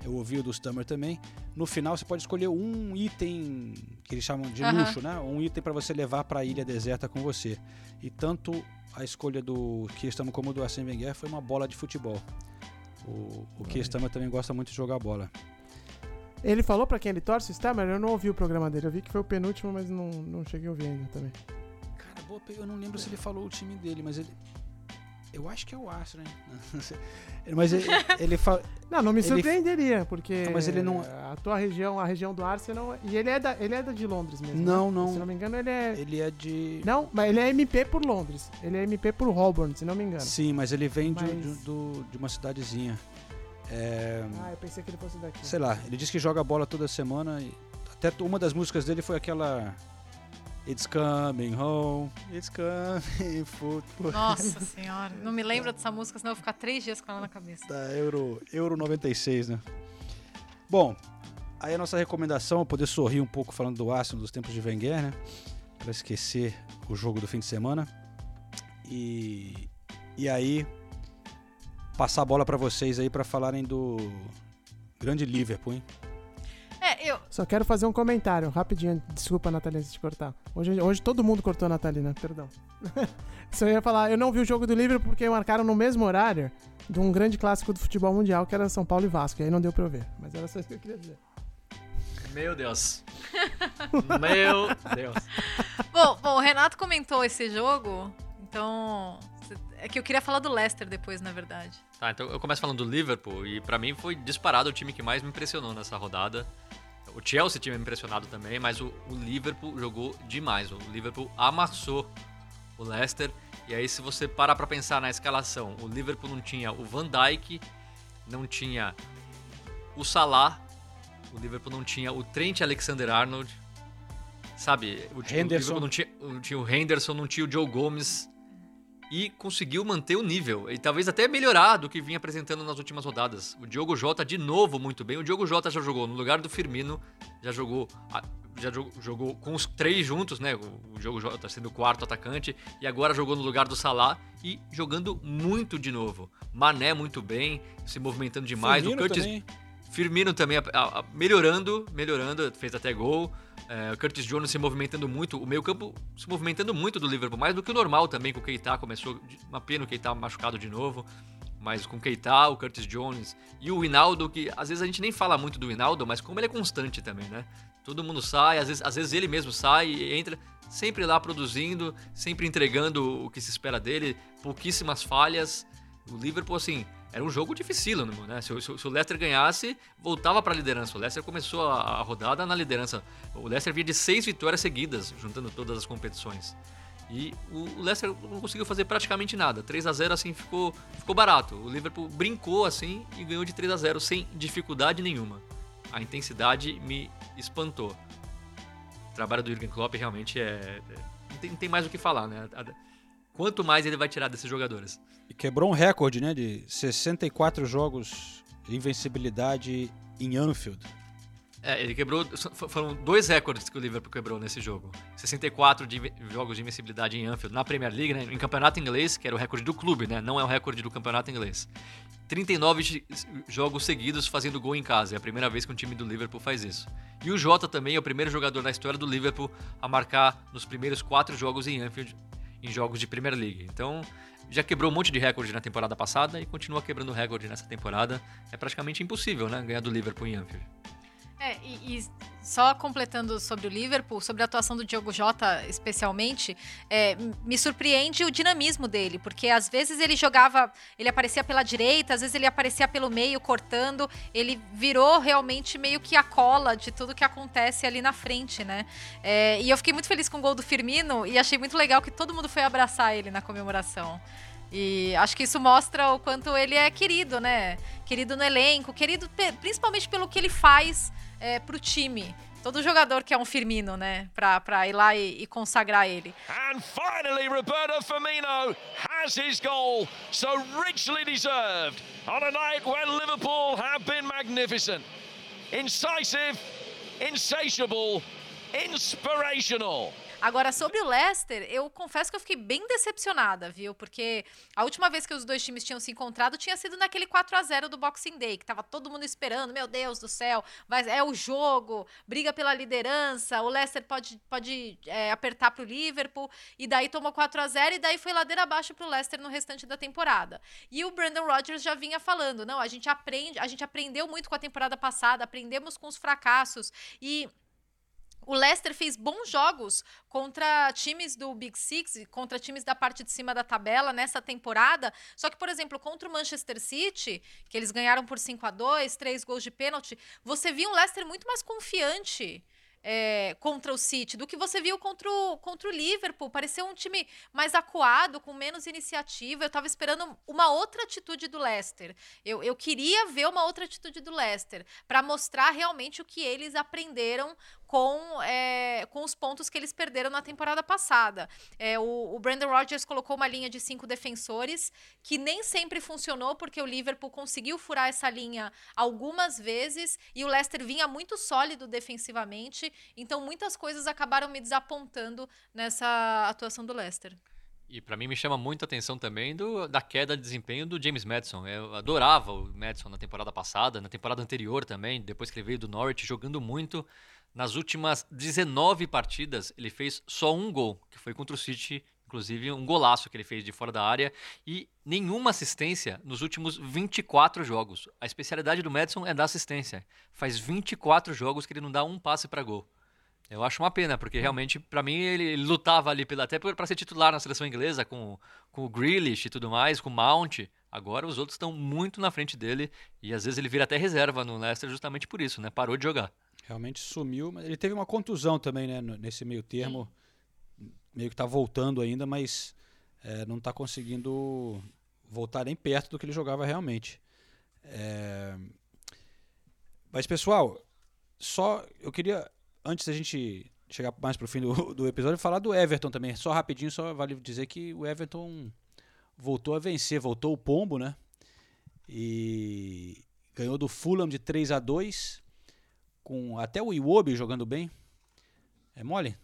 Speaker 1: eu ouvi o do Stammer também. No final, você pode escolher um item que eles chamam de luxo, né? Um item para você levar para a ilha deserta com você. E tanto a escolha do Keir Stammer como do Arsene Wenger foi uma bola de futebol. O, o Keir Stammer também gosta muito de jogar bola.
Speaker 3: Ele falou pra quem ele torce, o Starmer? Eu não ouvi o programa dele. Eu vi que foi o penúltimo, mas não, não cheguei a ouvir ainda também.
Speaker 1: Cara, boa, eu não lembro se ele falou o time dele, mas ele. Eu acho que é o Arsenal, hein? <laughs> Mas ele, ele fala.
Speaker 3: Não, não me surpreenderia, porque
Speaker 1: Não, mas ele não-
Speaker 3: a tua região, a região do Arsenal, e ele é da, ele é da de Londres mesmo.
Speaker 1: Não,
Speaker 3: né?
Speaker 1: não.
Speaker 3: Se não me engano, ele é
Speaker 1: Ele é de.
Speaker 3: Não, mas ele é MP por Londres. Ele é MP por Holborn, se não me engano.
Speaker 1: Sim, mas ele vem de,
Speaker 3: Mas-
Speaker 1: de, do- de uma cidadezinha. É,
Speaker 3: Ah, eu pensei que ele fosse daqui.
Speaker 1: sei lá, ele diz que joga bola toda semana. E até uma das músicas dele foi aquela. It's coming home, it's coming football.
Speaker 4: Nossa senhora. Não me lembro dessa música, senão eu vou ficar três dias com ela na cabeça.
Speaker 1: Da Euro, Euro 96, né? Bom, aí a nossa recomendação é poder sorrir um pouco falando do Arsenal dos tempos de Wenger, né? Pra esquecer o jogo do fim de semana. E, e aí, passar a bola pra vocês aí pra falarem do grande Liverpool, hein?
Speaker 3: Só quero fazer um comentário, rapidinho. Desculpa, Natalina, se te cortar. Hoje, hoje todo mundo cortou a Natalina, perdão. <laughs> Só ia falar, eu não vi o jogo do Liverpool porque marcaram no mesmo horário de um grande clássico do futebol mundial, que era São Paulo e Vasco. E aí não deu pra eu ver. Mas era só isso que eu queria dizer.
Speaker 2: Meu Deus. <laughs> Meu Deus.
Speaker 4: Bom, bom, o Renato comentou esse jogo, então. É que eu queria falar do Leicester depois, na verdade.
Speaker 2: Tá, então eu começo falando do Liverpool e pra mim foi disparado o time que mais me impressionou nessa rodada. O Chelsea tinha me impressionado também, mas o, o Liverpool jogou demais. O Liverpool amassou o Leicester. E aí, se você parar pra pensar na escalação, o Liverpool não tinha o Van Dijk, não tinha o Salah, o Liverpool não tinha o Trent Alexander-Arnold, sabe? O, ti- o
Speaker 1: Henderson.
Speaker 2: Liverpool não tinha, não tinha o Henderson, não tinha o Joe Gomes. E conseguiu manter o nível. E talvez até melhorar do que vinha apresentando nas últimas rodadas. O Diogo Jota, de novo, muito bem. O Diogo Jota já jogou no lugar do Firmino, já jogou já jogou, com os três juntos, né? O, Diogo Jota sendo o quarto atacante. E agora jogou no lugar do Salah e jogando muito de novo. Mané muito bem, se movimentando demais.
Speaker 1: Firmino
Speaker 2: o Curtis,
Speaker 1: também.
Speaker 2: Firmino também a- a- melhorando, melhorando, fez até gol. É, o Curtis Jones se movimentando muito, o meio campo se movimentando muito do Liverpool, mais do que o normal também com o Keita, começou, uma pena o Keita machucado de novo, mas com o Keita, o Curtis Jones e o Hinaldo, que às vezes a gente nem fala muito do Hinaldo, mas como ele é constante também, né? Todo mundo sai, às vezes, às vezes ele mesmo sai e entra, sempre lá produzindo, sempre entregando o que se espera dele, pouquíssimas falhas. O Liverpool, assim, era um jogo dificílimo, né? Se, se se o Leicester ganhasse, voltava para a liderança. O Leicester começou a, a rodada na liderança. O Leicester vinha de seis vitórias seguidas, juntando todas as competições. E o Leicester não conseguiu fazer praticamente nada. 3 a 0 assim ficou, ficou barato. O Liverpool brincou assim e ganhou de 3 a 0 sem dificuldade nenhuma. A intensidade me espantou. O trabalho do Jürgen Klopp realmente é, é- não, tem, não tem mais o que falar, né? Quanto mais ele vai tirar desses jogadores?
Speaker 1: E quebrou um recorde, né? De 64 jogos de invencibilidade em Anfield.
Speaker 2: É, ele quebrou. Foram dois recordes que o Liverpool quebrou nesse jogo: 64 de jogos de invencibilidade em Anfield na Premier League, né, em campeonato inglês, que era o recorde do clube, né? Não é o recorde do campeonato inglês. 39 gi- jogos seguidos fazendo gol em casa. É a primeira vez que um time do Liverpool faz isso. E o Jota também é o primeiro jogador da história do Liverpool a marcar nos primeiros quatro jogos em Anfield, em jogos de Premier League. Então, já quebrou um monte de recorde na temporada passada e continua quebrando recorde nessa temporada. É praticamente impossível, né? Ganhar do Liverpool em Anfield.
Speaker 4: É, e, e só completando sobre o Liverpool, sobre a atuação do Diogo Jota especialmente, é, me surpreende o dinamismo dele, porque às vezes ele jogava, ele aparecia pela direita, às vezes ele aparecia pelo meio cortando, ele virou realmente meio que a cola de tudo que acontece ali na frente, né? É, e eu fiquei muito feliz com o gol do Firmino e achei muito legal que todo mundo foi abraçar ele na comemoração. E acho que isso mostra o quanto ele é querido, né? Querido no elenco, querido principalmente pelo que ele faz é, pro time. Todo jogador quer um Firmino, né? Pra, pra ir lá e, e consagrar ele.
Speaker 11: And finally, Roberto Firmino has his goal, so richly deserved, on a night when Liverpool have been magnificent. Incisive, insatiable, inspirational.
Speaker 4: Agora, sobre o Leicester, eu confesso que eu fiquei bem decepcionada, viu? Porque a última vez que os dois times tinham se encontrado tinha sido naquele 4 a 0 do Boxing Day, que tava todo mundo esperando, meu Deus do céu, vai, é o jogo, briga pela liderança, o Leicester pode, pode é, apertar pro Liverpool, e daí tomou 4 a 0 e daí foi ladeira abaixo pro Leicester no restante da temporada. E o Brandon Rodgers já vinha falando, não, a gente aprende, a gente aprendeu muito com a temporada passada, aprendemos com os fracassos, e o Leicester fez bons jogos contra times do Big Six, contra times da parte de cima da tabela nessa temporada. Só que, por exemplo, contra o Manchester City, que eles ganharam por 5 a 2 três gols de pênalti, você viu um Leicester muito mais confiante. é, contra o City do que você viu contra o, contra o Liverpool. Pareceu um time mais acuado, com menos iniciativa. Eu tava esperando uma outra atitude do Leicester. Eu, eu queria ver uma outra atitude do Leicester para mostrar realmente o que eles aprenderam com, é, com os pontos que eles perderam na temporada passada. É, o, o Brandon Rodgers colocou uma linha de cinco defensores, que nem sempre funcionou, porque o Liverpool conseguiu furar essa linha algumas vezes, e o Leicester vinha muito sólido defensivamente, então muitas coisas acabaram me desapontando nessa atuação do Leicester.
Speaker 2: E para mim me chama muito a atenção também do, da queda de desempenho do James Madison. Eu adorava o Madison na temporada passada, na temporada anterior também, depois que ele veio do Norwich, jogando muito. Nas últimas 19 partidas, ele fez só um gol, que foi contra o City, inclusive um golaço que ele fez de fora da área, e nenhuma assistência nos últimos 24 jogos. A especialidade do Madison é dar assistência. Faz 24 jogos que ele não dá um passe para gol. Eu acho uma pena, porque realmente, para mim, ele, lutava ali pela, até para ser titular na seleção inglesa, com, com o Grealish e tudo mais, com o Mount. Agora os outros estão muito na frente dele e às vezes ele vira até reserva no Leicester justamente por isso, né? Parou de jogar.
Speaker 1: Realmente sumiu, mas ele teve uma contusão também, né? Nesse meio termo. Meio que tá voltando ainda, mas é, não tá conseguindo voltar nem perto do que ele jogava realmente. É... Mas, pessoal, só eu queria antes da gente chegar mais pro fim do, do episódio, falar do Everton também. Só rapidinho, só vale dizer que o Everton voltou a vencer, voltou o pombo, né? E ganhou do Fulham de 3 a 2 com até o Iwobi jogando bem. É mole?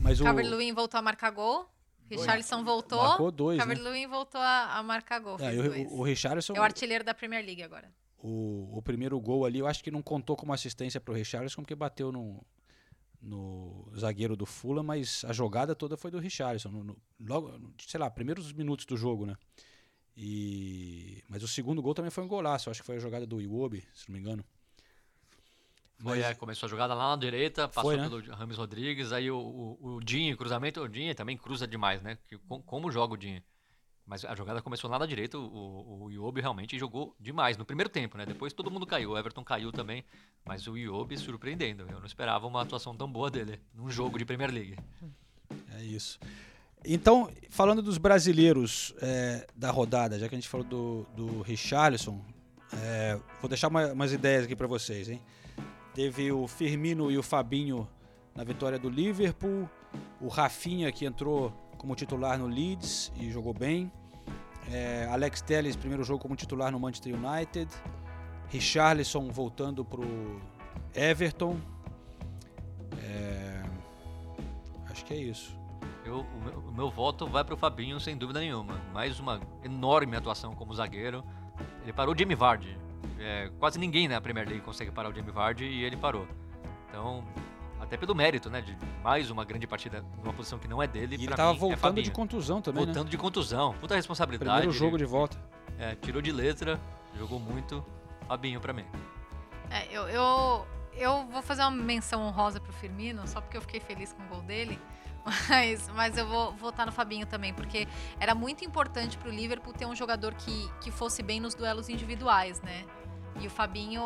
Speaker 4: Mas o Calvert-Lewin voltou a marcar gol. Richarlison voltou.
Speaker 1: Marcou dois,
Speaker 4: Calvert-Lewin
Speaker 1: né?
Speaker 4: voltou a, a, marcar gol.
Speaker 1: É, o, o Richarlison
Speaker 4: é o artilheiro da Premier League agora.
Speaker 1: O, o primeiro gol ali, eu acho que não contou como assistência para o Richarlison, porque bateu no, no zagueiro do Fulham, mas a jogada toda foi do Richarlison. No, no, logo, sei lá, primeiros minutos do jogo, né? E, mas o segundo gol também foi um golaço. Eu acho que foi a jogada do Iwobi, se não me engano.
Speaker 2: Foi, mas... é, começou a jogada lá na direita, passou foi, né? pelo Rames Rodrigues, aí o, o, o Dinho, cruzamento, o Dinho também cruza demais, né? Que, como joga o Dinho? Mas a jogada começou lá na direita, o, o Iobi realmente jogou demais no primeiro tempo, né? Depois todo mundo caiu, o Everton caiu também, mas o Iobi surpreendendo. Eu não esperava uma atuação tão boa dele num jogo de Premier League.
Speaker 1: É isso. Então, falando dos brasileiros é, da rodada, já que a gente falou do, do Richarlison, é, vou deixar uma, umas ideias aqui para vocês, hein? Teve o Firmino e o Fabinho na vitória do Liverpool, o Rafinha que entrou como titular no Leeds e jogou bem. É, Alex Telles, primeiro jogo como titular no Manchester United. Richarlison voltando pro Everton. É, acho que é isso.
Speaker 2: Eu, o, meu, o, meu, voto vai pro Fabinho, sem dúvida nenhuma. Mais uma enorme atuação como zagueiro. Ele parou o Jamie Vardy. É, quase ninguém na Premier League consegue parar o Jamie Vardy e ele parou. Então, até pelo mérito, né? De mais uma grande partida numa posição que não é dele.
Speaker 1: E ele tava mim, é voltando
Speaker 2: é
Speaker 1: de contusão também.
Speaker 2: Né? Voltando
Speaker 1: né?
Speaker 2: de contusão. Puta responsabilidade.
Speaker 1: Primeiro jogo
Speaker 2: ele,
Speaker 1: de volta.
Speaker 2: É, tirou de letra, jogou muito. Fabinho pra mim.
Speaker 4: É, eu, eu, eu vou fazer uma menção honrosa pro Firmino, só porque eu fiquei feliz com o gol dele. <laughs> Mas, mas eu vou votar no Fabinho também, porque era muito importante pro Liverpool ter um jogador que, que fosse bem nos duelos individuais, né? E o Fabinho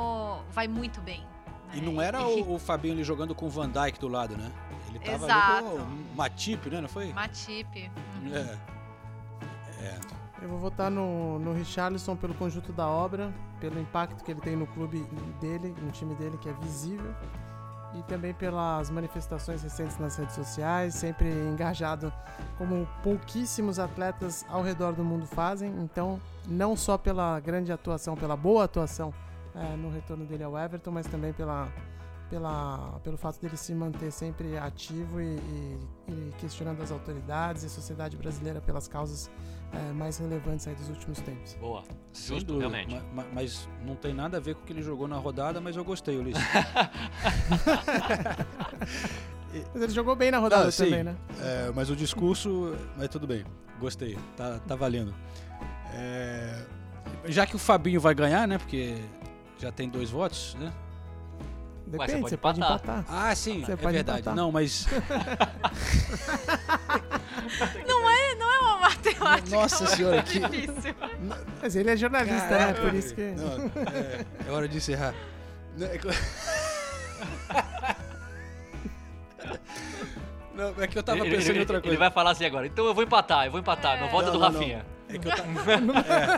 Speaker 4: vai muito bem.
Speaker 1: E não era o, <laughs> o Fabinho ali jogando com o Van Dijk do lado, né? Ele tava
Speaker 4: Exato.
Speaker 1: ali com o Matip, né? Não foi?
Speaker 4: Matip.
Speaker 1: Uhum. É. é.
Speaker 3: Eu vou votar no, no Richarlison pelo conjunto da obra, pelo impacto que ele tem no clube dele, no time dele, que é visível. E também pelas manifestações recentes nas redes sociais, sempre engajado como pouquíssimos atletas ao redor do mundo fazem. Então, não só pela grande atuação, pela boa atuação é, no retorno dele ao Everton, mas também pela, pela, pelo fato dele se manter sempre ativo e, e, e questionando as autoridades e a sociedade brasileira pelas causas é, mais relevantes aí dos últimos tempos.
Speaker 2: Boa, justo, realmente.
Speaker 1: Mas, mas, não tem nada a ver com o que ele jogou na rodada, mas eu gostei, Ulisses. <laughs>
Speaker 3: mas ele jogou bem na rodada não, também, né?
Speaker 1: É, mas o discurso, mas tudo bem, gostei, tá, tá valendo. É, já que o Fabinho vai ganhar, né? Porque já tem dois votos, né?
Speaker 3: Depende, você, pode, você pode empatar.
Speaker 1: Ah, sim, você é verdade. Empatar. Não, mas. <laughs>
Speaker 4: não, é, não é uma matemática.
Speaker 1: Nossa senhora, que.
Speaker 4: Difícil.
Speaker 3: Mas ele é jornalista, Caraca, né? Por isso que.
Speaker 1: Não, é, é hora de encerrar. É <laughs> não, é que eu tava pensando
Speaker 2: ele,
Speaker 1: em outra coisa.
Speaker 2: Ele vai falar assim agora. Então eu vou empatar, eu vou empatar. É. Voto é do Rafinha.
Speaker 1: Não. É que eu, ta... <laughs>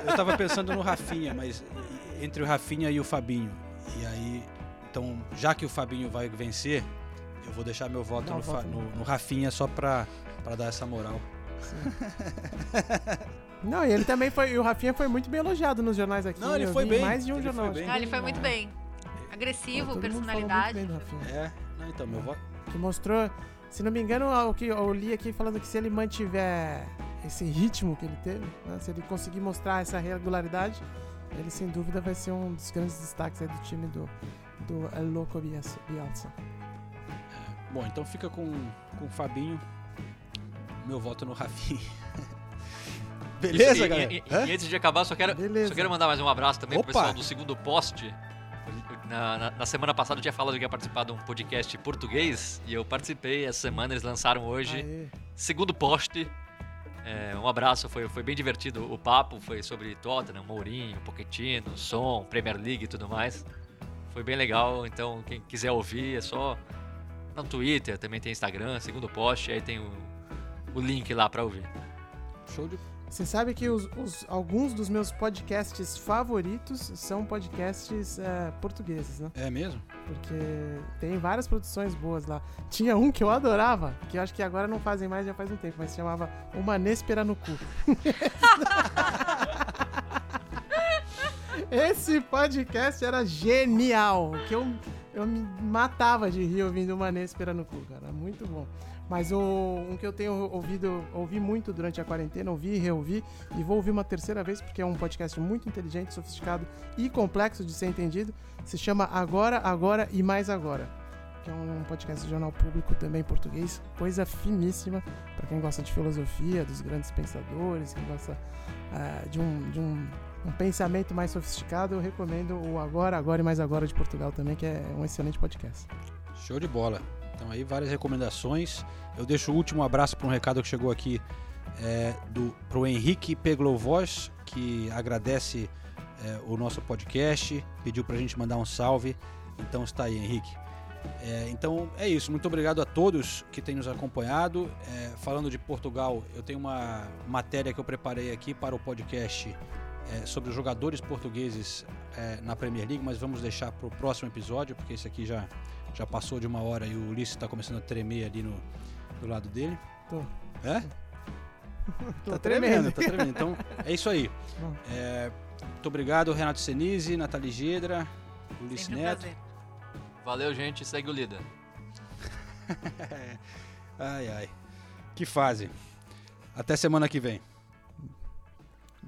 Speaker 1: é, eu tava pensando no Rafinha, mas entre o Rafinha e o Fabinho. E aí Então, já que o Fabinho vai vencer, eu vou deixar meu voto no,
Speaker 3: voto
Speaker 1: no- no Rafinha só pra, pra dar essa moral. <laughs>
Speaker 3: Não, e ele também foi. E o Rafinha foi muito bem elogiado nos jornais aqui.
Speaker 1: Não, ele foi bem,
Speaker 3: Mais de um
Speaker 1: ele foi
Speaker 3: jornal.
Speaker 1: bem.
Speaker 4: Ah, ele foi muito bem. Agressivo,
Speaker 3: Todo mundo falou
Speaker 4: personalidade.
Speaker 3: muito bem do Rafinha.
Speaker 1: É, não, então, meu voto.
Speaker 3: Que mostrou, se não me engano, o que eu li aqui falando que se ele mantiver esse ritmo que ele teve, né, se ele conseguir mostrar essa regularidade, ele sem dúvida vai ser um dos grandes destaques aí do time do, do El Loco Bielsa. Bielsa.
Speaker 1: Bom, então fica com, com o Fabinho. Meu voto no Rafinha. <laughs> Beleza,
Speaker 2: Isso, e-
Speaker 1: galera?
Speaker 2: E, e- e antes de acabar, só quero, só quero mandar mais um abraço também pro
Speaker 1: Opa!
Speaker 2: pessoal do segundo post. Na, na- na semana passada eu tinha falado que ia participar de um podcast português e eu participei essa semana, eles lançaram hoje.
Speaker 3: Aê.
Speaker 2: Segundo post. É, um abraço, foi, foi bem divertido o papo, foi sobre Tottenham, Mourinho, Pochettino, Som, Premier League e tudo mais. Foi bem legal, então quem quiser ouvir é só no Twitter, também tem Instagram, segundo post, aí tem o, o link lá pra ouvir.
Speaker 1: Show de
Speaker 3: Você sabe que os, os- alguns dos meus podcasts favoritos são podcasts eh, portugueses, né?
Speaker 1: É mesmo?
Speaker 3: Porque tem várias produções boas lá. Tinha um que eu adorava, que eu acho que agora não fazem mais, já faz um tempo, mas se chamava Uma Néspera no Cu. <laughs> Esse podcast era genial, que eu, eu me matava de rir ouvindo Uma Néspera no Cu, cara. Muito bom. Mas o, um que eu tenho ouvido, ouvi muito durante a quarentena, ouvi e reouvi, e vou ouvir uma terceira vez, porque é um podcast muito inteligente, sofisticado e complexo de ser entendido, se chama Agora, Agora e Mais Agora. Que é um podcast de jornal público também português, coisa finíssima para quem gosta de filosofia, dos grandes pensadores, quem gosta ah, de, um, de um, um pensamento mais sofisticado, eu recomendo o Agora, Agora e Mais Agora de Portugal também, que é um excelente podcast.
Speaker 1: Show de bola. Então aí várias recomendações. Eu deixo o último abraço para um recado que chegou aqui é, do pro Henrique Peglovoz, que agradece é, o nosso podcast, pediu para a gente mandar um salve. Então está aí, Henrique. É, então é isso. Muito obrigado a todos que têm nos acompanhado. É, falando de Portugal, eu tenho uma matéria que eu preparei aqui para o podcast é, sobre os jogadores portugueses é, na Premier League, mas vamos deixar para o próximo episódio, porque esse aqui já, já passou de uma hora e o Ulisses está começando a tremer ali no, do lado dele.
Speaker 3: Tô.
Speaker 1: É? <laughs>
Speaker 3: Tô
Speaker 1: tá
Speaker 3: tremendo.
Speaker 1: tremendo, tá tremendo. Então é isso aí. É, muito obrigado, Renato Senise, Nathalie Gedra, Ulisses
Speaker 4: Sempre um
Speaker 1: Neto.
Speaker 4: prazer.
Speaker 2: Valeu, gente, segue o líder. <laughs>
Speaker 1: ai, ai. Que fase. Até semana que vem.